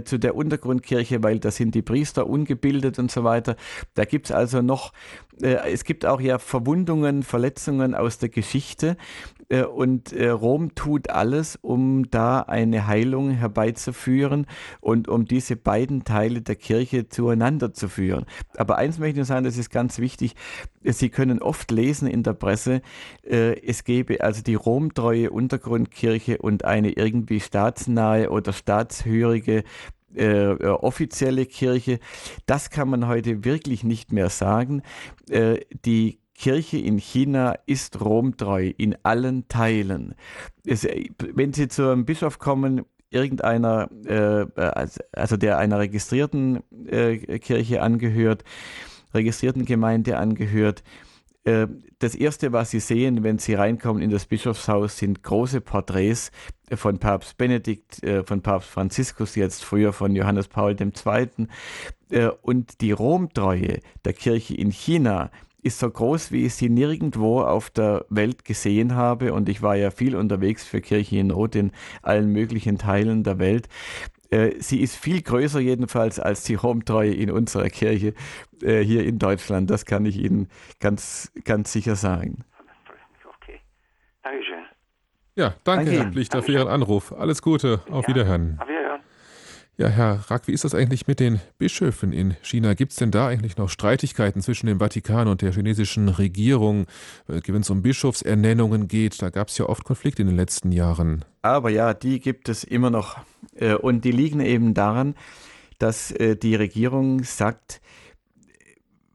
Speaker 2: zu der Untergrundkirche, weil da sind die Priester ungebildet und so weiter. Da gibt es also noch, es gibt auch ja Verwundungen, Verletzungen aus der Geschichte, und äh, Rom tut alles, um da eine Heilung herbeizuführen und um diese beiden Teile der Kirche zueinander zu führen. Aber eins möchte ich sagen, das ist ganz wichtig. Sie können oft lesen in der Presse, äh, es gebe also die romtreue Untergrundkirche und eine irgendwie staatsnahe oder staatshörige äh, offizielle Kirche. Das kann man heute wirklich nicht mehr sagen. Äh, die Kirche in China ist romtreu in allen Teilen. Es, wenn Sie zu einem Bischof kommen, irgendeiner, äh, also der einer registrierten äh, Kirche angehört, registrierten Gemeinde angehört, äh, das erste, was Sie sehen, wenn Sie reinkommen in das Bischofshaus, sind große Porträts von Papst Benedikt, äh, von Papst Franziskus, jetzt früher von Johannes Paul II. Äh, und die Romtreue der Kirche in China ist so groß, wie ich sie nirgendwo auf der Welt gesehen habe. Und ich war ja viel unterwegs für Kirche in Not in allen möglichen Teilen der Welt. Äh, sie ist viel größer jedenfalls als die Home-Treue in unserer Kirche äh, hier in Deutschland. Das kann ich Ihnen ganz, ganz sicher sagen.
Speaker 1: Okay. Dankeschön. Ja, danke, danke Herr Pflichter, für Ihren Anruf. Alles Gute. Auf ja. Wiederhören. Auf Wiederhören. Ja, Herr Rack, wie ist das eigentlich mit den Bischöfen in China? Gibt es denn da eigentlich noch Streitigkeiten zwischen dem Vatikan und der chinesischen Regierung, äh, wenn es um Bischofsernennungen geht? Da gab es ja oft Konflikte in den letzten Jahren.
Speaker 2: Aber ja, die gibt es immer noch. Äh, und die liegen eben daran, dass äh, die Regierung sagt,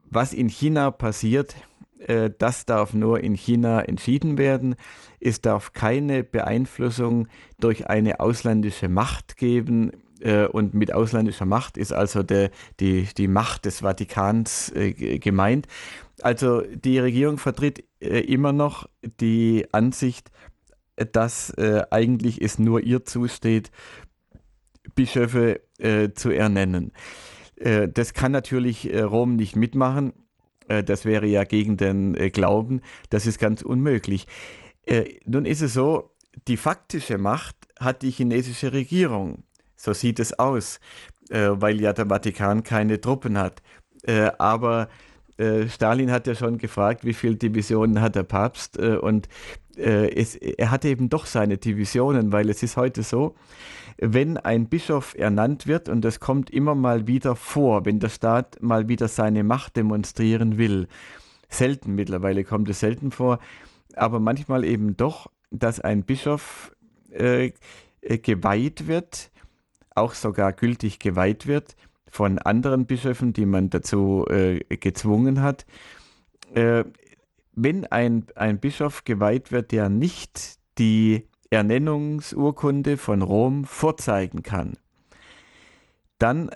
Speaker 2: was in China passiert, das darf nur in China entschieden werden. Es darf keine Beeinflussung durch eine ausländische Macht geben äh, und mit ausländischer Macht ist also der, die, die Macht des Vatikans äh, gemeint. Also die Regierung vertritt äh, immer noch die Ansicht, dass äh, eigentlich es nur ihr zusteht, Bischöfe äh, zu ernennen. Äh, das kann natürlich Rom nicht mitmachen. das wäre ja gegen den Glauben. Das ist ganz unmöglich. nun ist es so, die faktische Macht hat die chinesische Regierung. So sieht es aus, äh, weil ja der Vatikan keine Truppen hat. Äh, aber äh, Stalin hat ja schon gefragt, wie viele Divisionen hat der Papst äh, und äh, es, er hatte eben doch seine Divisionen, weil es ist heute so, wenn ein Bischof ernannt wird, und das kommt immer mal wieder vor, wenn der Staat mal wieder seine Macht demonstrieren will, selten mittlerweile kommt es selten vor, aber manchmal eben doch, dass ein Bischof äh, geweiht wird auch sogar gültig geweiht wird von anderen Bischöfen, die man dazu äh, gezwungen hat. Äh, wenn ein, ein Bischof geweiht wird, der nicht die Ernennungsurkunde von Rom vorzeigen kann, dann,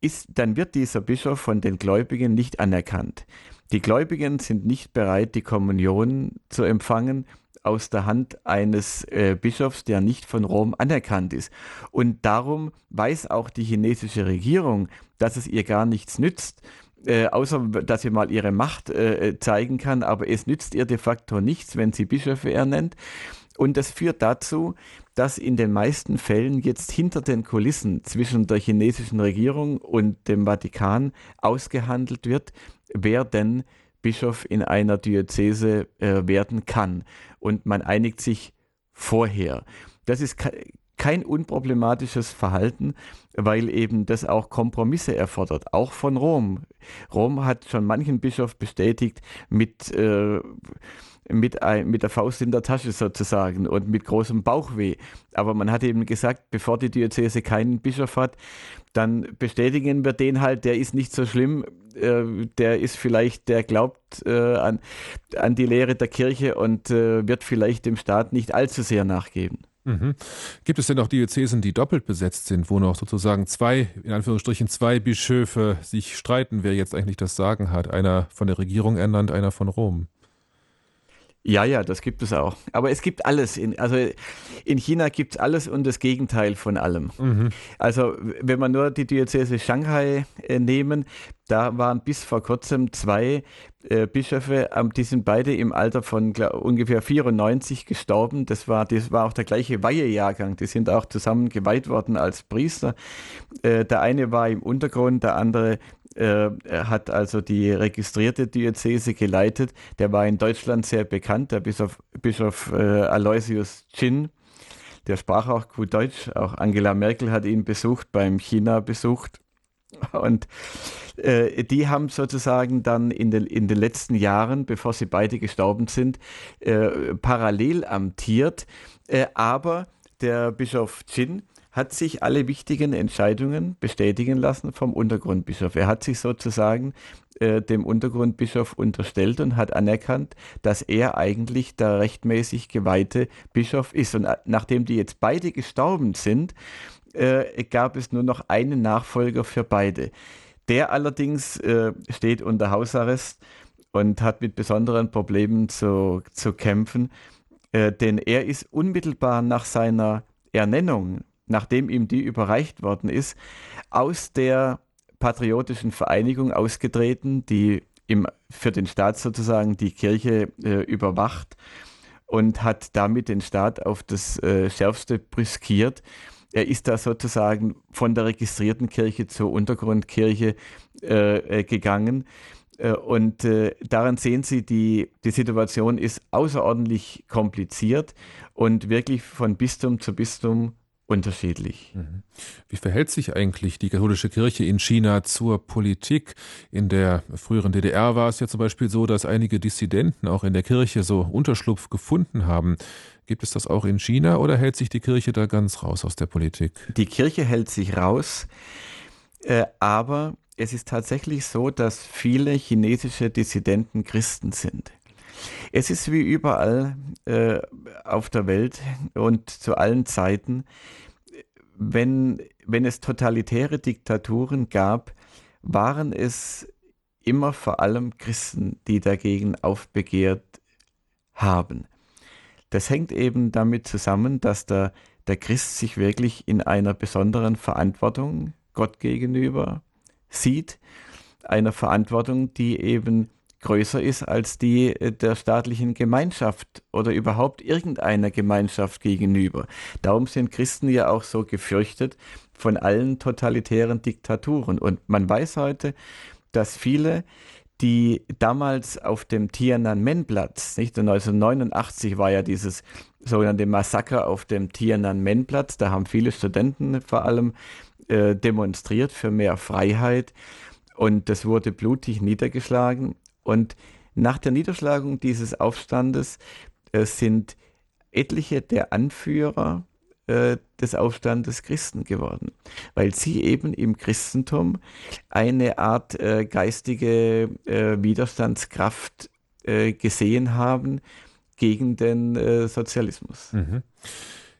Speaker 2: ist, dann wird dieser Bischof von den Gläubigen nicht anerkannt. Die Gläubigen sind nicht bereit, die Kommunion zu empfangen aus der Hand eines äh, Bischofs, der nicht von Rom anerkannt ist. Und darum weiß auch die chinesische Regierung, dass es ihr gar nichts nützt, äh, außer dass sie mal ihre Macht äh, zeigen kann, aber es nützt ihr de facto nichts, wenn sie Bischöfe ernennt. Und das führt dazu, dass in den meisten Fällen jetzt hinter den Kulissen zwischen der chinesischen Regierung und dem Vatikan ausgehandelt wird, wer denn Bischof in einer Diözese äh, werden kann. Und man einigt sich vorher. Das ist kein unproblematisches Verhalten, weil eben das auch Kompromisse erfordert, auch von Rom. Rom hat schon manchen Bischof bestätigt mit äh, mit, ein, mit der Faust in der Tasche sozusagen und mit großem Bauchweh. Aber man hat eben gesagt, bevor die Diözese keinen Bischof hat, dann bestätigen wir den halt, der ist nicht so schlimm, äh, der ist vielleicht, der glaubt äh, an, an die Lehre der Kirche und äh, wird vielleicht dem Staat nicht allzu sehr nachgeben.
Speaker 1: Mhm. Gibt es denn auch Diözesen, die doppelt besetzt sind, wo noch sozusagen zwei, in Anführungsstrichen zwei Bischöfe sich streiten, wer jetzt eigentlich das Sagen hat? Einer von der Regierung ernannt, einer von Rom.
Speaker 2: Ja, ja, das gibt es auch. Aber es gibt alles. In, also in China gibt es alles und das Gegenteil von allem. Mhm. Also wenn wir nur die Diözese Shanghai äh, nehmen, da waren bis vor kurzem zwei äh, Bischöfe, ähm, die sind beide im Alter von glaub, ungefähr 94 gestorben. Das war, das war auch der gleiche Weihejahrgang. Die sind auch zusammen geweiht worden als Priester. Äh, der eine war im Untergrund, der andere äh, hat also die registrierte Diözese geleitet. Der war in Deutschland sehr bekannt, der Bischof, Bischof äh, Aloysius Chin. Der sprach auch gut Deutsch. Auch Angela Merkel hat ihn besucht, beim China besucht. Und äh, die haben sozusagen dann in den, in den letzten Jahren, bevor sie beide gestorben sind, äh, parallel amtiert. Äh, aber der Bischof Chin hat sich alle wichtigen Entscheidungen bestätigen lassen vom Untergrundbischof. Er hat sich sozusagen äh, dem Untergrundbischof unterstellt und hat anerkannt, dass er eigentlich der rechtmäßig geweihte Bischof ist. Und äh, nachdem die jetzt beide gestorben sind, äh, gab es nur noch einen Nachfolger für beide. Der allerdings äh, steht unter Hausarrest und hat mit besonderen Problemen zu, zu kämpfen, äh, denn er ist unmittelbar nach seiner Ernennung nachdem ihm die überreicht worden ist, aus der patriotischen Vereinigung ausgetreten, die im, für den Staat sozusagen die Kirche äh, überwacht und hat damit den Staat auf das äh, Schärfste brüskiert. Er ist da sozusagen von der registrierten Kirche zur Untergrundkirche äh, äh gegangen. Äh, und äh, daran sehen Sie, die, die Situation ist außerordentlich kompliziert und wirklich von Bistum zu Bistum unterschiedlich. Mhm.
Speaker 1: Wie verhält sich eigentlich die katholische Kirche in China zur Politik? In der früheren DDR war es ja zum Beispiel so, dass einige Dissidenten auch in der Kirche so Unterschlupf gefunden haben. Gibt es das auch in China oder hält sich die Kirche da ganz raus aus der Politik?
Speaker 2: Die Kirche hält sich raus, äh, aber es ist tatsächlich so, dass viele chinesische Dissidenten Christen sind. Es ist wie überall äh, auf der Welt und zu allen Zeiten, wenn, wenn es totalitäre Diktaturen gab, waren es immer vor allem Christen, die dagegen aufbegehrt haben. Das hängt eben damit zusammen, dass der, der Christ sich wirklich in einer besonderen Verantwortung Gott gegenüber sieht, einer Verantwortung, die eben größer ist als die äh, der staatlichen Gemeinschaft oder überhaupt irgendeiner Gemeinschaft gegenüber. Darum sind Christen ja auch so gefürchtet von allen totalitären Diktaturen. Und man weiß heute, dass viele, die damals auf dem Tiananmen-Platz, nicht 1989 war ja dieses sogenannte Massaker auf dem Tiananmen-Platz, da haben viele Studenten vor allem äh, demonstriert für mehr Freiheit und das wurde blutig niedergeschlagen. Und nach der Niederschlagung dieses Aufstandes äh, sind etliche der Anführer äh, des Aufstandes Christen geworden, weil sie eben im Christentum eine Art äh, geistige äh, Widerstandskraft äh, gesehen haben gegen den äh, Sozialismus. Mhm.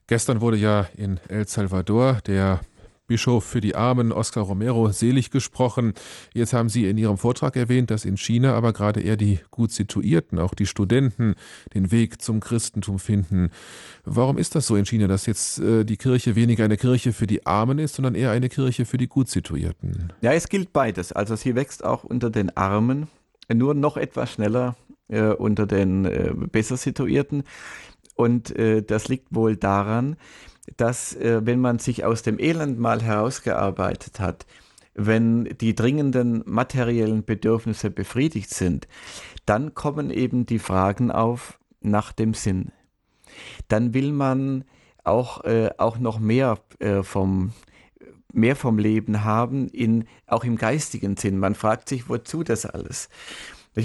Speaker 1: Gestern wurde ja in El Salvador der Bischof für die Armen, Oscar Romero, selig gesprochen. Jetzt haben Sie in Ihrem Vortrag erwähnt, dass in China aber gerade eher die gut situierten, auch die Studenten, den Weg zum Christentum finden. Warum ist das so in China, dass jetzt äh, die Kirche weniger eine Kirche für die Armen ist, sondern eher eine Kirche für die gut situierten?
Speaker 2: Ja, es gilt beides. Also sie wächst auch unter den Armen, nur noch etwas schneller äh, unter den äh, besser situierten. Und äh, das liegt wohl daran, dass äh, wenn man sich aus dem Elend mal herausgearbeitet hat, wenn die dringenden materiellen Bedürfnisse befriedigt sind, dann kommen eben die Fragen auf nach dem Sinn. Dann will man auch, äh, auch noch mehr äh, vom mehr vom Leben haben, in, auch im geistigen Sinn. Man fragt sich, wozu das alles?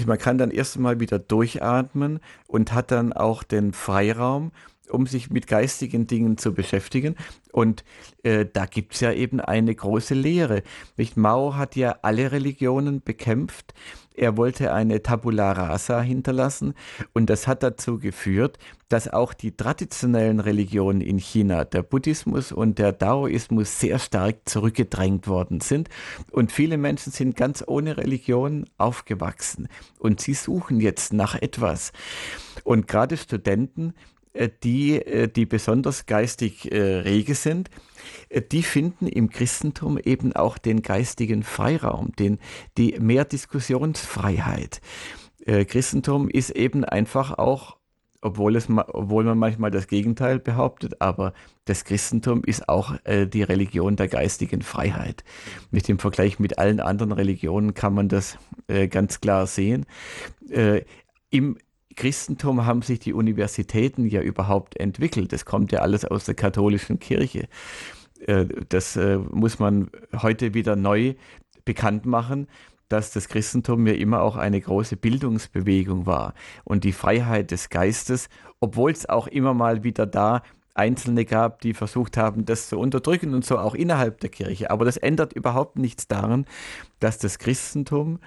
Speaker 2: Man kann dann erst mal wieder durchatmen und hat dann auch den Freiraum, um sich mit geistigen Dingen zu beschäftigen. Und äh, da gibt es ja eben eine große Lehre. Nicht? Mao hat ja alle Religionen bekämpft. Er wollte eine Tabula rasa hinterlassen und das hat dazu geführt, dass auch die traditionellen Religionen in China, der Buddhismus und der Daoismus, sehr stark zurückgedrängt worden sind. Und viele Menschen sind ganz ohne Religion aufgewachsen und sie suchen jetzt nach etwas. Und gerade Studenten, die, äh, die besonders geistig äh, rege sind, die finden im Christentum eben auch den geistigen Freiraum, den, die mehr Diskussionsfreiheit. Christentum ist eben einfach auch, obwohl, es, obwohl man manchmal das Gegenteil behauptet, aber das Christentum ist auch die Religion der geistigen Freiheit. Mit dem Vergleich mit allen anderen Religionen kann man das ganz klar sehen. Im Christentum haben sich die Universitäten ja überhaupt entwickelt. Das kommt ja alles aus der katholischen Kirche. Äh, das äh, muss man heute wieder neu bekannt machen, dass das Christentum ja immer auch eine große Bildungsbewegung war und die Freiheit des Geistes, obwohl es auch immer mal wieder da Einzelne gab, die versucht haben, das zu unterdrücken und so auch innerhalb der Kirche. Aber das ändert überhaupt nichts daran, dass das Christentum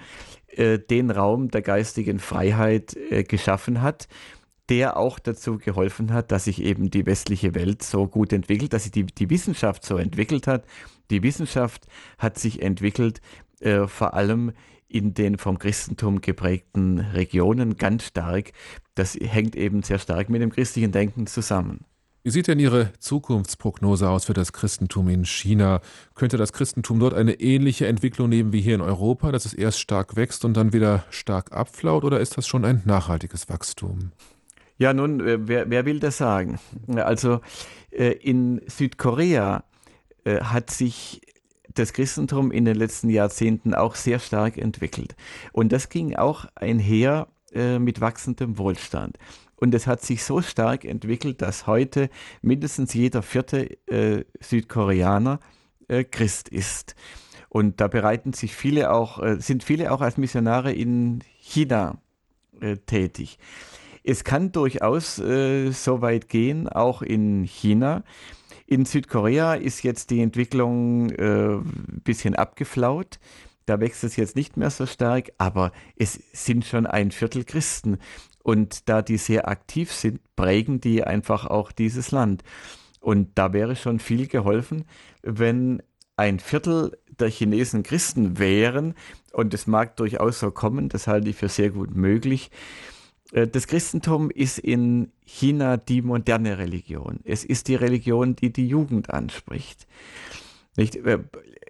Speaker 2: äh, den Raum der geistigen Freiheit äh, geschaffen hat, der auch dazu geholfen hat, dass sich eben die westliche Welt so gut entwickelt, dass sich die, die Wissenschaft so entwickelt hat. Die Wissenschaft hat sich entwickelt äh, vor allem in den vom Christentum geprägten Regionen ganz stark. Das hängt eben sehr stark mit dem christlichen Denken zusammen.
Speaker 1: Wie sieht denn Ihre Zukunftsprognose aus für das Christentum in China? Könnte das Christentum dort eine ähnliche Entwicklung nehmen wie hier in Europa, dass es erst stark wächst und dann wieder stark abflaut, oder ist das schon ein nachhaltiges Wachstum?
Speaker 2: Ja, nun, äh, wer, wer will das sagen? Also äh, in Südkorea äh, hat sich das Christentum in den letzten Jahrzehnten auch sehr stark entwickelt. Und das ging auch einher mit wachsendem Wohlstand. Und es hat sich so stark entwickelt, dass heute mindestens jeder vierte äh, Südkoreaner äh, Christ ist. Und da bereiten sich viele auch, äh, sind viele auch als Missionare in China äh, tätig. Es kann durchaus äh, so weit gehen, auch in China. In Südkorea ist jetzt die Entwicklung ein äh, bisschen abgeflaut. Da wächst es jetzt nicht mehr so stark, aber es sind schon ein Viertel Christen. Und da die sehr aktiv sind, prägen die einfach auch dieses Land. Und da wäre schon viel geholfen, wenn ein Viertel der Chinesen Christen wären, und es mag durchaus so kommen, das halte ich für sehr gut möglich. Äh, das Christentum ist in China die moderne Religion. Es ist die Religion, die die Jugend anspricht. Nicht? Äh,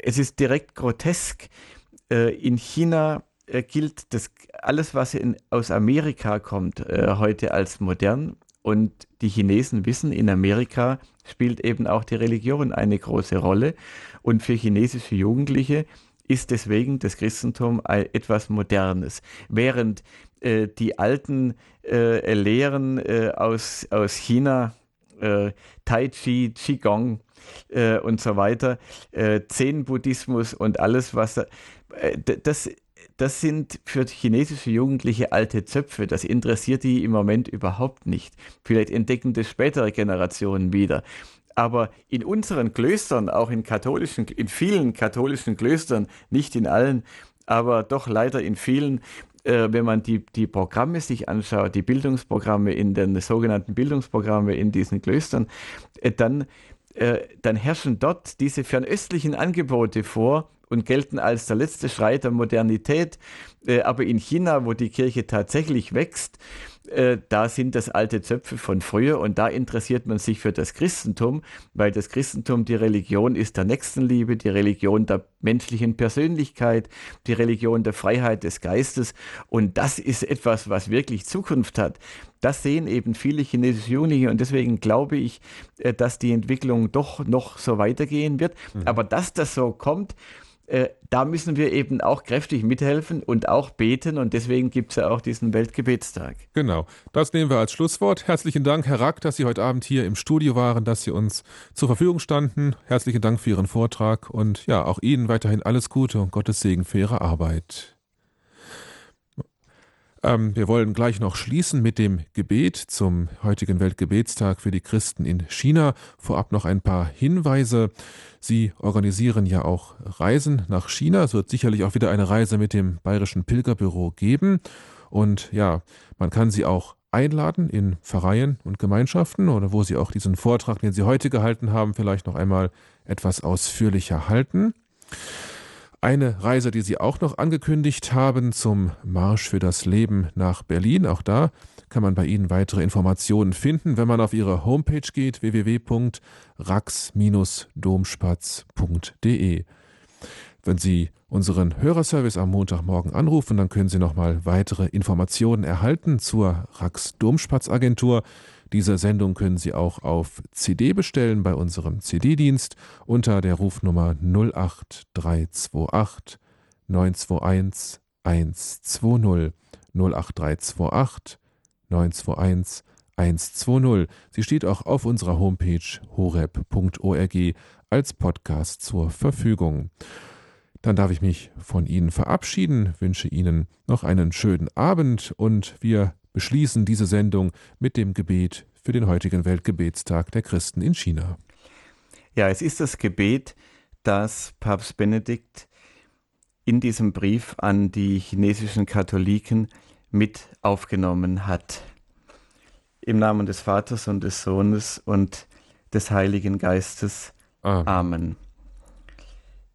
Speaker 2: es ist direkt grotesk. Äh, in China äh, gilt das alles, was in, aus Amerika kommt, äh, heute als modern. Und die Chinesen wissen, in Amerika spielt eben auch die Religion eine große Rolle. Und für chinesische Jugendliche ist deswegen das Christentum etwas Modernes. Während äh, die alten äh, Lehren äh, aus, aus China, äh, Tai Chi, Qigong äh, und so weiter, Zen-Buddhismus und alles, was das das sind für chinesische Jugendliche alte Zöpfe. Das interessiert die im Moment überhaupt nicht. Vielleicht entdecken das spätere Generationen wieder. Aber in unseren Klöstern, auch in katholischen, in vielen katholischen Klöstern, nicht in allen, aber doch leider in vielen, äh, wenn man die, die Programme sich anschaut, die Bildungsprogramme in den sogenannten Bildungsprogramme in diesen Klöstern, äh, dann, äh, dann herrschen dort diese fernöstlichen Angebote vor, und gelten als der letzte Schrei der Modernität. Äh, aber in China, wo die Kirche tatsächlich wächst, äh, da sind das alte Zöpfe von früher und da interessiert man sich für das Christentum, weil das Christentum die Religion ist der Nächstenliebe, die Religion der menschlichen Persönlichkeit, die Religion der Freiheit des Geistes und das ist etwas, was wirklich Zukunft hat. Das sehen eben viele chinesische Jugendliche und deswegen glaube ich, äh, dass die Entwicklung doch noch so weitergehen wird. Mhm. Aber dass das so kommt, äh, da müssen wir eben auch kräftig mithelfen und auch beten und deswegen gibt es ja auch diesen Weltgebetstag.
Speaker 1: Genau, das nehmen wir als Schlusswort. Herzlichen Dank, Herr Rack, dass Sie heute Abend hier im Studio waren, dass Sie uns zur Verfügung standen. Herzlichen Dank für Ihren Vortrag und ja, auch Ihnen weiterhin alles Gute und Gottes Segen für Ihre Arbeit. Ähm, wir wollen gleich noch schließen mit dem Gebet zum heutigen Weltgebetstag für die Christen in China. Vorab noch ein paar Hinweise. Sie organisieren ja auch Reisen nach China. Es wird sicherlich auch wieder eine Reise mit dem Bayerischen Pilgerbüro geben. Und ja, man kann sie auch einladen in Pfarreien und Gemeinschaften oder wo sie auch diesen Vortrag, den sie heute gehalten haben, vielleicht noch einmal etwas ausführlicher halten. Eine Reise, die Sie auch noch angekündigt haben zum Marsch für das Leben nach Berlin. Auch da kann man bei Ihnen weitere Informationen finden, wenn man auf Ihre Homepage geht, www.rax-domspatz.de. Wenn Sie unseren Hörerservice am Montagmorgen anrufen, dann können Sie nochmal weitere Informationen erhalten zur Rax Domspatz Agentur. Diese Sendung können Sie auch auf CD bestellen bei unserem CD-Dienst unter der Rufnummer 08328 921 120 08328 921 120. Sie steht auch auf unserer Homepage horeb.org als Podcast zur Verfügung. Dann darf ich mich von Ihnen verabschieden, wünsche Ihnen noch einen schönen Abend und wir beschließen diese Sendung mit dem Gebet für den heutigen Weltgebetstag der Christen in China.
Speaker 2: Ja, es ist das Gebet, das Papst Benedikt in diesem Brief an die chinesischen Katholiken mit aufgenommen hat. Im Namen des Vaters und des Sohnes und des Heiligen Geistes. Amen. Amen.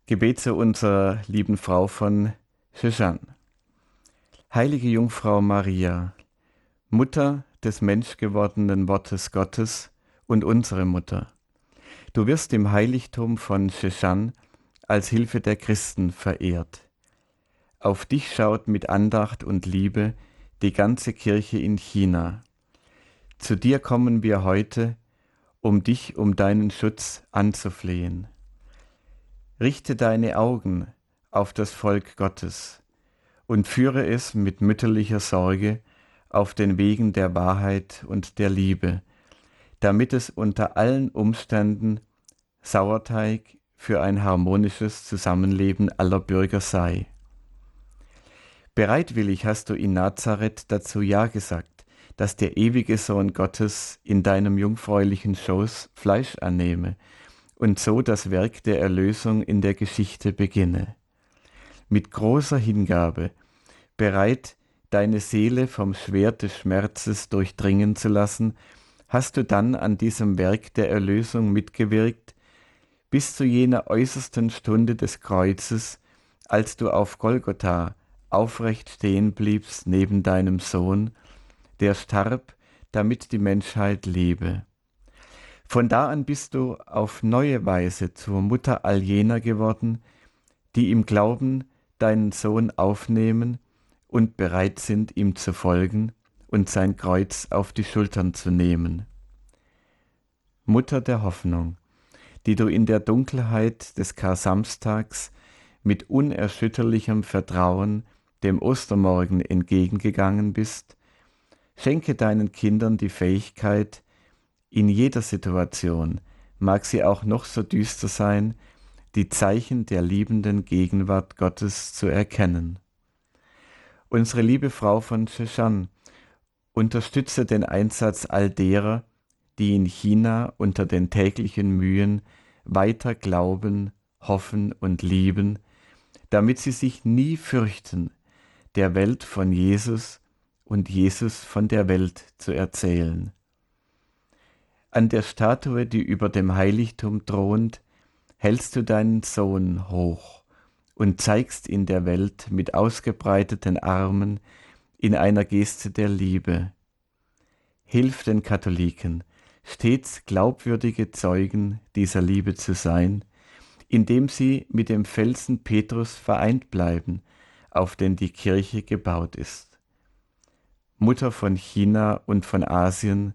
Speaker 2: Gebet zu unserer lieben Frau von Shenzhen. Heilige Jungfrau Maria, Mutter des menschgewordenen Wortes Gottes und unsere Mutter. Du wirst im Heiligtum von Sheshan als Hilfe der Christen verehrt. Auf dich schaut mit Andacht und Liebe die ganze Kirche in China. Zu dir kommen wir heute, um dich um deinen Schutz anzuflehen. Richte deine Augen auf das Volk Gottes und führe es mit mütterlicher Sorge auf den Wegen der Wahrheit und der Liebe, damit es unter allen Umständen Sauerteig für ein harmonisches Zusammenleben aller Bürger sei. Bereitwillig hast du in Nazareth dazu Ja gesagt, dass der ewige Sohn Gottes in deinem jungfräulichen Schoß Fleisch annehme und so das Werk der Erlösung in der Geschichte beginne. Mit großer Hingabe, bereit, deine Seele vom Schwert des Schmerzes durchdringen zu lassen, hast du dann an diesem Werk der Erlösung mitgewirkt, bis zu jener äußersten Stunde des Kreuzes, als du auf Golgotha aufrecht stehen bliebst neben deinem Sohn, der starb, damit die Menschheit lebe. Von da an bist du auf neue Weise zur Mutter all jener geworden, die im Glauben deinen Sohn aufnehmen und bereit sind, ihm zu folgen und sein Kreuz auf die Schultern zu nehmen. Mutter der Hoffnung, die du in der Dunkelheit des Kar-Samstags mit unerschütterlichem Vertrauen dem Ostermorgen entgegengegangen bist, schenke deinen Kindern die Fähigkeit, in jeder Situation, mag sie auch noch so düster sein, die Zeichen der liebenden Gegenwart Gottes zu erkennen. Unsere liebe Frau von Sheshan unterstütze den Einsatz all derer, die in China unter den täglichen Mühen weiter glauben, hoffen und lieben, damit sie sich nie fürchten, der Welt von Jesus und Jesus von der Welt zu erzählen. An der Statue, die über dem Heiligtum thront, hältst du deinen Sohn hoch und zeigst ihn der Welt mit ausgebreiteten Armen in einer Geste der Liebe. Hilf den Katholiken, stets glaubwürdige Zeugen dieser Liebe zu sein, indem sie mit dem Felsen Petrus vereint bleiben, auf den die Kirche gebaut ist. Mutter von China und von Asien,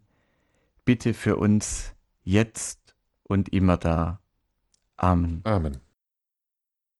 Speaker 2: bitte für uns jetzt und immer da. Amen.
Speaker 1: Amen.